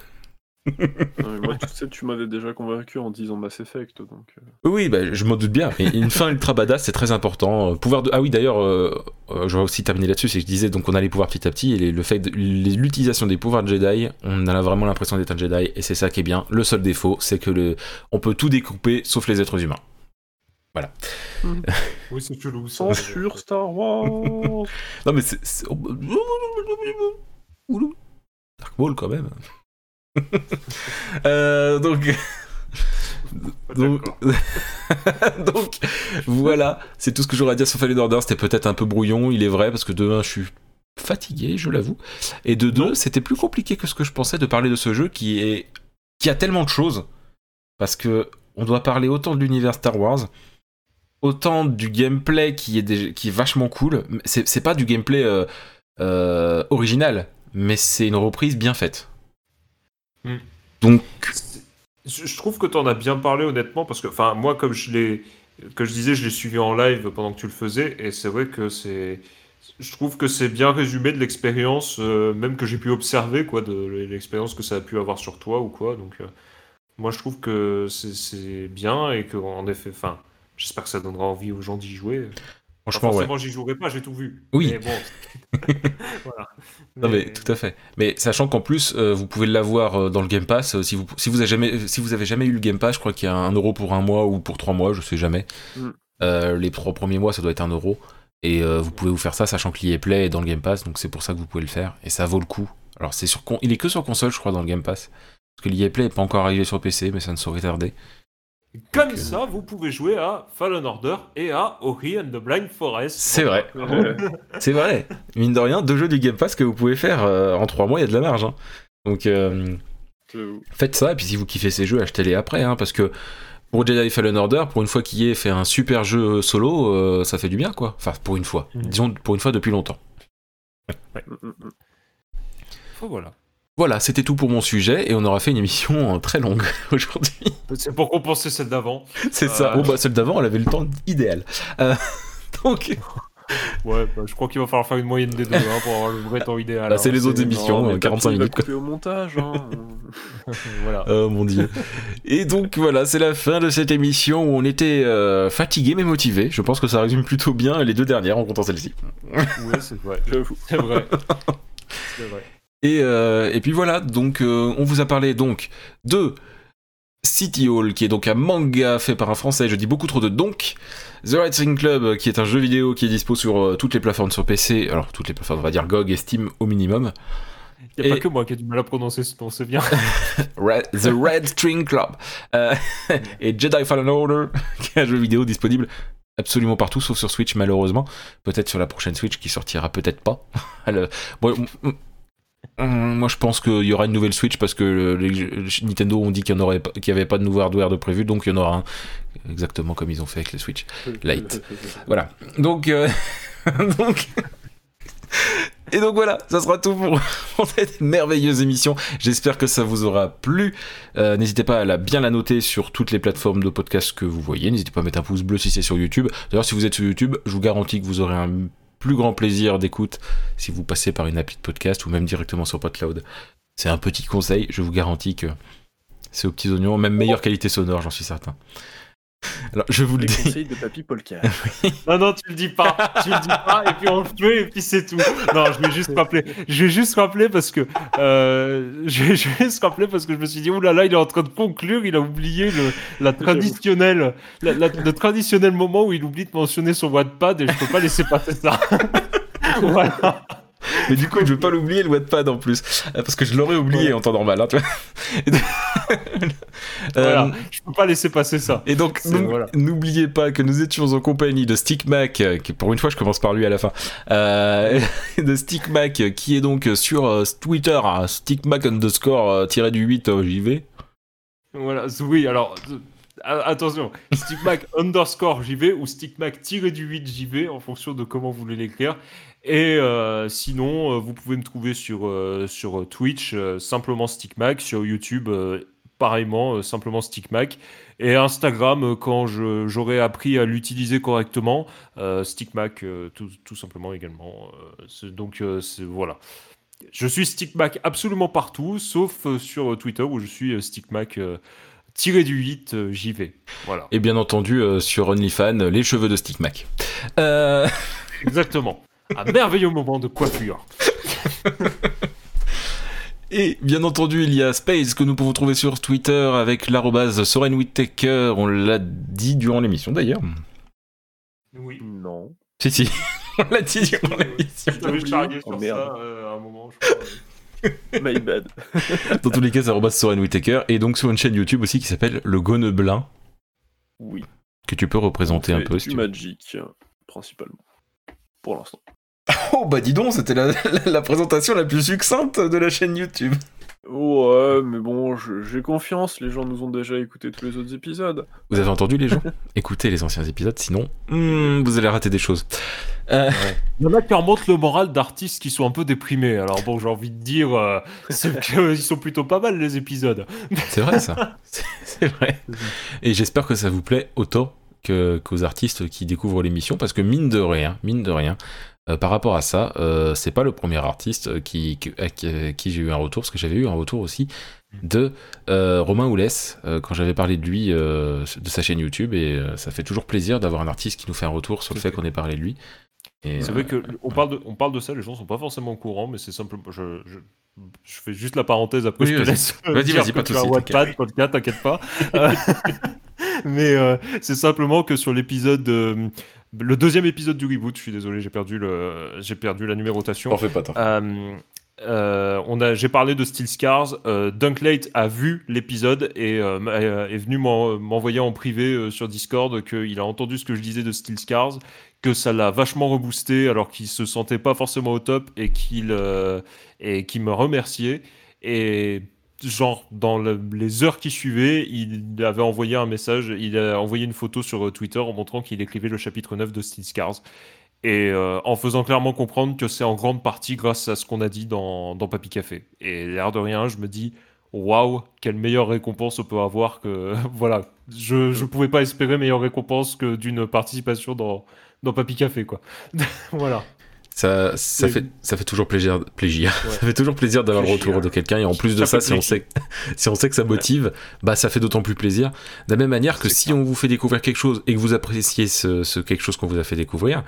moi, tu sais, tu m'avais déjà convaincu en disant Mass Effect, donc. Euh. Oui, bah, je m'en doute bien. une fin ultra badass, c'est très important. Euh, pouvoir de... Ah oui, d'ailleurs, euh, je vais aussi terminer là-dessus. C'est que je disais donc on a les pouvoirs petit à petit et le fait de l'utilisation des pouvoirs de Jedi, on a vraiment l'impression d'être un Jedi et c'est ça qui est bien. Le seul défaut, c'est que le... on peut tout découper sauf les êtres humains. Voilà. Mm. oui, c'est chelou. Censure Star Wars. non mais c'est. Dark Maul quand même. Euh, donc. donc... donc, voilà, c'est tout ce que j'aurais à dire sur Fallen Order. C'était peut-être un peu brouillon, il est vrai, parce que de un, je suis fatigué, je l'avoue. Et de deux, c'était plus compliqué que ce que je pensais de parler de ce jeu qui est qui a tellement de choses. Parce que on doit parler autant de l'univers Star Wars, autant du gameplay qui est, qui est vachement cool. C'est pas du gameplay euh, euh, original, mais c'est une reprise bien faite. Hmm. Donc. Je trouve que tu en as bien parlé honnêtement parce que, enfin, moi, comme je l'ai, que je disais, je l'ai suivi en live pendant que tu le faisais et c'est vrai que c'est, je trouve que c'est bien résumé de l'expérience, euh, même que j'ai pu observer, quoi, de l'expérience que ça a pu avoir sur toi ou quoi. Donc, euh, moi, je trouve que c'est bien et qu'en effet, enfin, j'espère que ça donnera envie aux gens d'y jouer. Franchement, forcément, j'y jouerai pas, j'ai tout vu. Oui. voilà. Non, mais tout à fait. Mais sachant qu'en plus, euh, vous pouvez l'avoir euh, dans le Game Pass. Euh, si, vous, si, vous avez jamais, si vous avez jamais eu le Game Pass, je crois qu'il y a un euro pour un mois ou pour trois mois, je sais jamais. Mm. les trois premiers mois, ça doit être un euro. Et vous pouvez vous faire ça, sachant que l'EA Play est dans le Game Pass, donc c'est pour ça que vous pouvez le faire. Et ça vaut le coup. Alors, c'est sur, il est que sur console, je crois, dans le Game Pass. Parce que l'EA Play n'est pas encore arrivé sur PC, mais ça ne saurait tarder. Comme ça, vous pouvez jouer à Fallen Order et à Ori and the Blind Forest. C'est vrai. c'est vrai. Mine de rien, deux jeux du Game Pass que vous pouvez faire en trois mois, il y a de la marge. Hein. Donc, faites ça, et puis si vous kiffez ces jeux, achetez-les après, hein, parce que pour Jedi Fallen Order, pour une fois qu'il ait fait un super jeu solo, ça fait du bien, quoi. Enfin, pour une fois. Mhm. Disons, pour une fois depuis longtemps. Ouais. Mm, mm, mm. voilà. Voilà, c'était tout pour mon sujet et on aura fait une émission très longue aujourd'hui. C'est pour compenser celle d'avant. C'est ça. Euh. Bon, bah, celle d'avant, elle avait le temps idéal. Euh, donc. Ouais, bah, je crois qu'il va falloir faire une moyenne des deux hein, pour avoir le vrai temps idéal. Bah, c'est hein. les autres émissions, 45 minutes. Quoi. au montage. Hein. voilà. Oh mon dieu. Et donc voilà, c'est la fin de cette émission où on était euh, fatigué mais motivé. Je pense que ça résume plutôt bien les deux dernières en comptant celle-ci. ouais, c'est vrai. C'est vrai. C'est vrai. Et, euh, et, puis voilà, donc euh, on vous a parlé donc de City Hall, qui est donc un manga fait par un français, je dis beaucoup trop de donc. The Red Club, qui est un jeu vidéo qui est dispo sur euh, toutes les plateformes sur PC, alors toutes les plateformes, on va dire GOG et Steam au minimum. Il n'y a pas que moi qui ai du mal à prononcer ce nom, c'est bien. The Red String Club. et Jedi Fallen Order, qui est un jeu vidéo disponible absolument partout, sauf sur Switch malheureusement. Peut-être sur la prochaine Switch qui sortira, peut-être pas. bon, moi, je pense qu'il y aura une nouvelle Switch parce que les, Nintendo ont dit qu'il n'y avait pas de nouveau hardware de prévu, donc il y en aura un. Exactement comme ils ont fait avec les Switch Lite. voilà. Donc, euh, donc. Et donc voilà, ça sera tout pour, cette merveilleuse émission. J'espère que ça vous aura plu. Euh, n'hésitez pas à la, bien la noter sur toutes les plateformes de podcast que vous voyez. N'hésitez pas à mettre un pouce bleu si c'est sur YouTube. D'ailleurs, si vous êtes sur YouTube, je vous garantis que vous aurez un plus grand plaisir d'écoute si vous passez par une appli de podcast ou même directement sur PodCloud. C'est un petit conseil, je vous garantis que c'est aux petits oignons, même meilleure qualité sonore, j'en suis certain. Alors, je vous le dis. conseil de Papy Polka. non, non, tu le dis pas. Tu le dis pas, et puis on le fait, et puis c'est tout. Non, je vais juste rappeler. Je vais juste rappeler parce que. Euh, je, vais, juste rappeler parce que je me suis dit, oulala, là là, il est en train de conclure, il a oublié le, la traditionnelle, le traditionnel moment où il oublie de mentionner son Wattpad, et je peux pas laisser passer ça. voilà. Mais du coup, je vais pas l'oublier le Wattpad en plus, euh, parce que je l'aurais oublié en temps normal. Hein, tu vois voilà, euh, je peux pas laisser passer ça. Et donc, n'oubliez pas que nous étions en compagnie de Stickmac, euh, qui pour une fois, je commence par lui à la fin, de Stickmac, qui est donc sur Twitter, Stickmac underscore tiré du 8 JV. Voilà, oui, alors attention, Stickmac underscore JV ou Stickmac tiré du 8 JV en fonction de comment vous voulez l'écrire. Et euh, sinon, euh, vous pouvez me trouver sur, euh, sur Twitch, simplement StickMac, sur YouTube, pareillement, simplement StickMac, et Instagram, quand j'aurai appris à l'utiliser correctement, StickMac, tout, tout, simplement également. donc voilà. Je suis StickMac absolument partout, sauf sur Twitter où je suis StickMac tiré du 8, j'y vais. Voilà. Et bien entendu, sur OnlyFans, les cheveux de StickMac. Exactement un merveilleux moment de coiffure. Et bien entendu, il y a Space que nous pouvons trouver sur Twitter avec l'arrobase Soren Whittaker. On l'a dit durant l'émission d'ailleurs. Oui. Non. Si, si. On l'a dit durant l'émission. Je chargué sur oh, ça euh, à un moment, je crois. My bad. Dans tous les cas, arrobase Soren Whittaker. Et donc sur une chaîne YouTube aussi qui s'appelle Le Gonneblin. Oui. Que tu peux représenter un peu. C'est magique, principalement. Pour l'instant. Oh bah dis donc, c'était la, présentation la plus succincte de la chaîne YouTube. Ouais, mais bon, j'ai confiance, les gens nous ont déjà écouté tous les autres épisodes. Vous avez entendu les gens? Écoutez les anciens épisodes, sinon hmm, vous allez rater des choses. Euh, Il y en a qui remontent le moral d'artistes qui sont un peu déprimés. Alors bon, j'ai envie de dire, euh, qu'ils sont plutôt pas mal les épisodes. C'est vrai ça, c'est vrai. Et j'espère que ça vous plaît autant qu'aux artistes qui découvrent l'émission, parce que mine de rien, mine de rien, euh, par rapport à ça, euh, c'est pas le premier artiste qui, qui, qui, j'ai eu un retour, parce que j'avais eu un retour aussi de euh, Romain Oulès quand j'avais parlé de lui, de sa chaîne YouTube, et ça fait toujours plaisir d'avoir un artiste qui nous fait un retour sur le fait qu'on ait parlé de lui. C'est vrai qu'on parle, de, on parle de ça, les gens sont pas forcément au courant, mais c'est simplement. Je, je, je, fais juste la parenthèse, après je te laisse. Vas-y, vas-y, pas tout de podcast, t'inquiète pas. mais c'est simplement que sur l'épisode le deuxième épisode du reboot, je suis désolé, j'ai perdu, le, j'ai perdu la numérotation. Fais pas, euh, on a, j'ai parlé de Steel Scars. Dunklate a vu l'épisode et est venu m'envoyer en privé sur Discord qu'il a entendu ce que je disais de Steel Scars, que ça l'a vachement reboosté alors qu'il se sentait pas forcément au top et qu'il et qu'il me remerciait. Et genre dans les heures qui suivaient, il avait envoyé un message, il a envoyé une photo sur euh, Twitter en montrant qu'il écrivait le chapitre 9 de Steel Scars. Et euh, en faisant clairement comprendre que c'est en grande partie grâce à ce qu'on a dit dans, dans Papy Café. Et l'air de rien, je me dis, waouh, quelle meilleure récompense on peut avoir que. voilà, je ne pouvais pas espérer meilleure récompense que d'une participation dans, dans Papy Café, quoi. voilà. Ça, ça, fait, ça fait toujours plaisir, plaisir. ça fait toujours plaisir d'avoir le retour de quelqu'un. Et en plus de ça, si on, sait, si on sait que ça motive, bah ça fait d'autant plus plaisir. De la même manière que si on vous fait découvrir quelque chose et que vous appréciez ce, ce quelque chose qu'on vous a fait découvrir,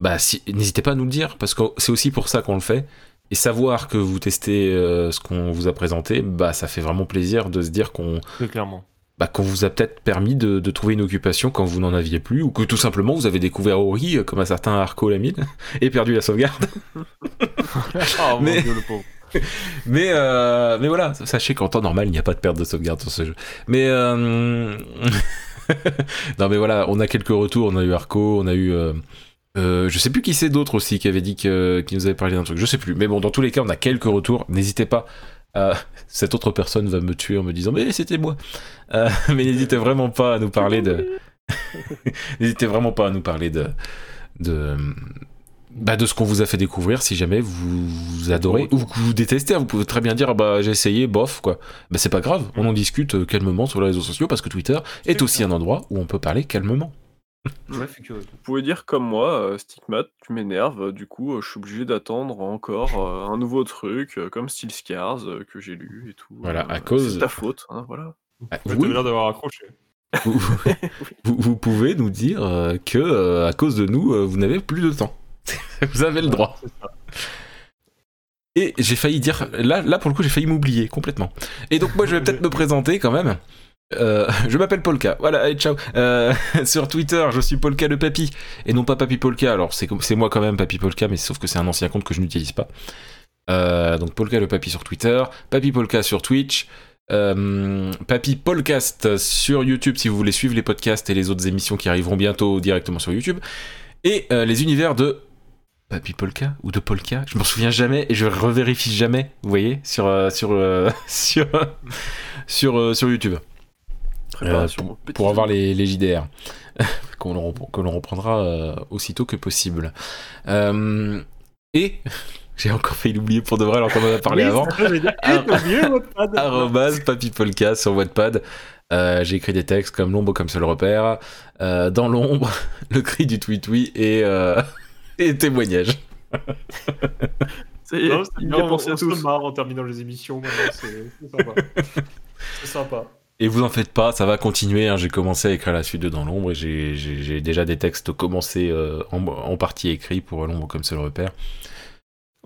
bah si, n'hésitez pas à nous le dire parce que c'est aussi pour ça qu'on le fait. Et savoir que vous testez euh, ce qu'on vous a présenté, bah ça fait vraiment plaisir de se dire qu'on clairement bah, qu'on vous a peut-être permis de, de, trouver une occupation quand vous n'en aviez plus, ou que tout simplement vous avez découvert Ori, euh, comme un certain Arco Lamine, et perdu la sauvegarde. oh, mais... Dieu, le pauvre. mais, euh, mais voilà, sachez qu'en temps normal, il n'y a pas de perte de sauvegarde sur ce jeu. Mais euh... non, mais voilà, on a quelques retours. On a eu Arco, on a eu. Euh, euh je sais plus qui c'est d'autres aussi qui avait dit que, qui nous avait parlé d'un truc. Je sais plus. Mais bon, dans tous les cas, on a quelques retours. N'hésitez pas euh, cette autre personne va me tuer en me disant mais c'était moi. Euh, mais n'hésitez vraiment pas à nous parler de. n'hésitez vraiment pas à nous parler de de bah, de ce qu'on vous a fait découvrir si jamais vous, adorez ou que vous détestez. Vous pouvez très bien dire bah j'ai essayé bof quoi. Bah c'est pas grave, on en discute euh, calmement sur les réseaux sociaux parce que Twitter est aussi un endroit où on peut parler calmement. Vous pouvez dire comme moi, euh, Stigmat, tu m'énerves, du coup, euh, je suis obligé d'attendre encore euh, un nouveau truc, comme Steel Scars, que j'ai lu et tout. Voilà, à cause. C'est ta faute, hein, voilà. Ah, vous l'air d'avoir accroché. Vous, pouvez nous dire que, à cause de nous, vous n'avez plus de temps. vous avez le droit. Et j'ai failli dire, là, là pour le coup, j'ai failli m'oublier complètement. Et donc, moi, je vais peut-être me présenter quand même. Euh, je m'appelle Polka. Voilà, allez, ciao. Euh, sur Twitter, je suis Polka le Papy et non pas Papy Polka. Alors c'est moi quand même Papy Polka, mais sauf que c'est un ancien compte que je n'utilise pas. Euh, donc Polka le Papy sur Twitter, Papy Polka sur Twitch, Papy Podcast sur YouTube si vous voulez suivre les podcasts et les autres émissions qui arriveront bientôt directement sur YouTube, et les univers de Papy Polka ou de Polka, je m'en souviens jamais et je revérifie jamais, vous voyez, sur sur sur sur, sur YouTube. Euh, pour, avoir les, les JDR, qu'on l'on reprendra euh, aussitôt que possible. Euh, et j'ai encore failli l'oublier pour de vrai alors qu'on en a parlé avant. Arrobase papipolka sur Wattpad. j'ai écrit des textes comme l'ombre comme seul repère, dans l'ombre, le cri du tweet-oui et, et témoignage. C'est bien pensé à tous. marre en terminant les émissions. C'est sympa. C'est sympa. Et vous en faites pas, ça va continuer. Hein. J'ai commencé à écrire la suite de Dans l'ombre et j'ai déjà des textes commencés euh, en, partie écrits pour l'ombre comme seul repère.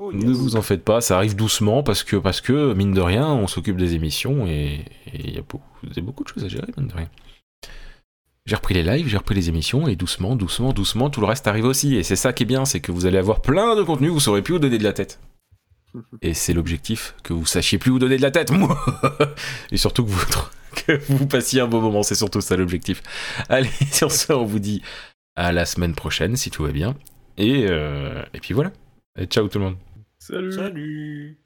Oh, ne vous en faites pas, ça arrive doucement parce que, parce que mine de rien, on s'occupe des émissions et il y a beaucoup, beaucoup de choses à gérer, mine de rien. J'ai repris les lives, j'ai repris les émissions et doucement, doucement, doucement, tout le reste arrive aussi. Et c'est ça qui est bien, c'est que vous allez avoir plein de contenu, vous saurez plus où donner de la tête. Et c'est l'objectif, que vous sachiez plus où donner de la tête, moi Et surtout que vous, que vous passiez un bon moment. C'est surtout ça l'objectif. Allez, sur ce, on vous dit à la semaine prochaine si tout va bien. Et, euh, et puis voilà. Et ciao tout le monde. Salut. Salut.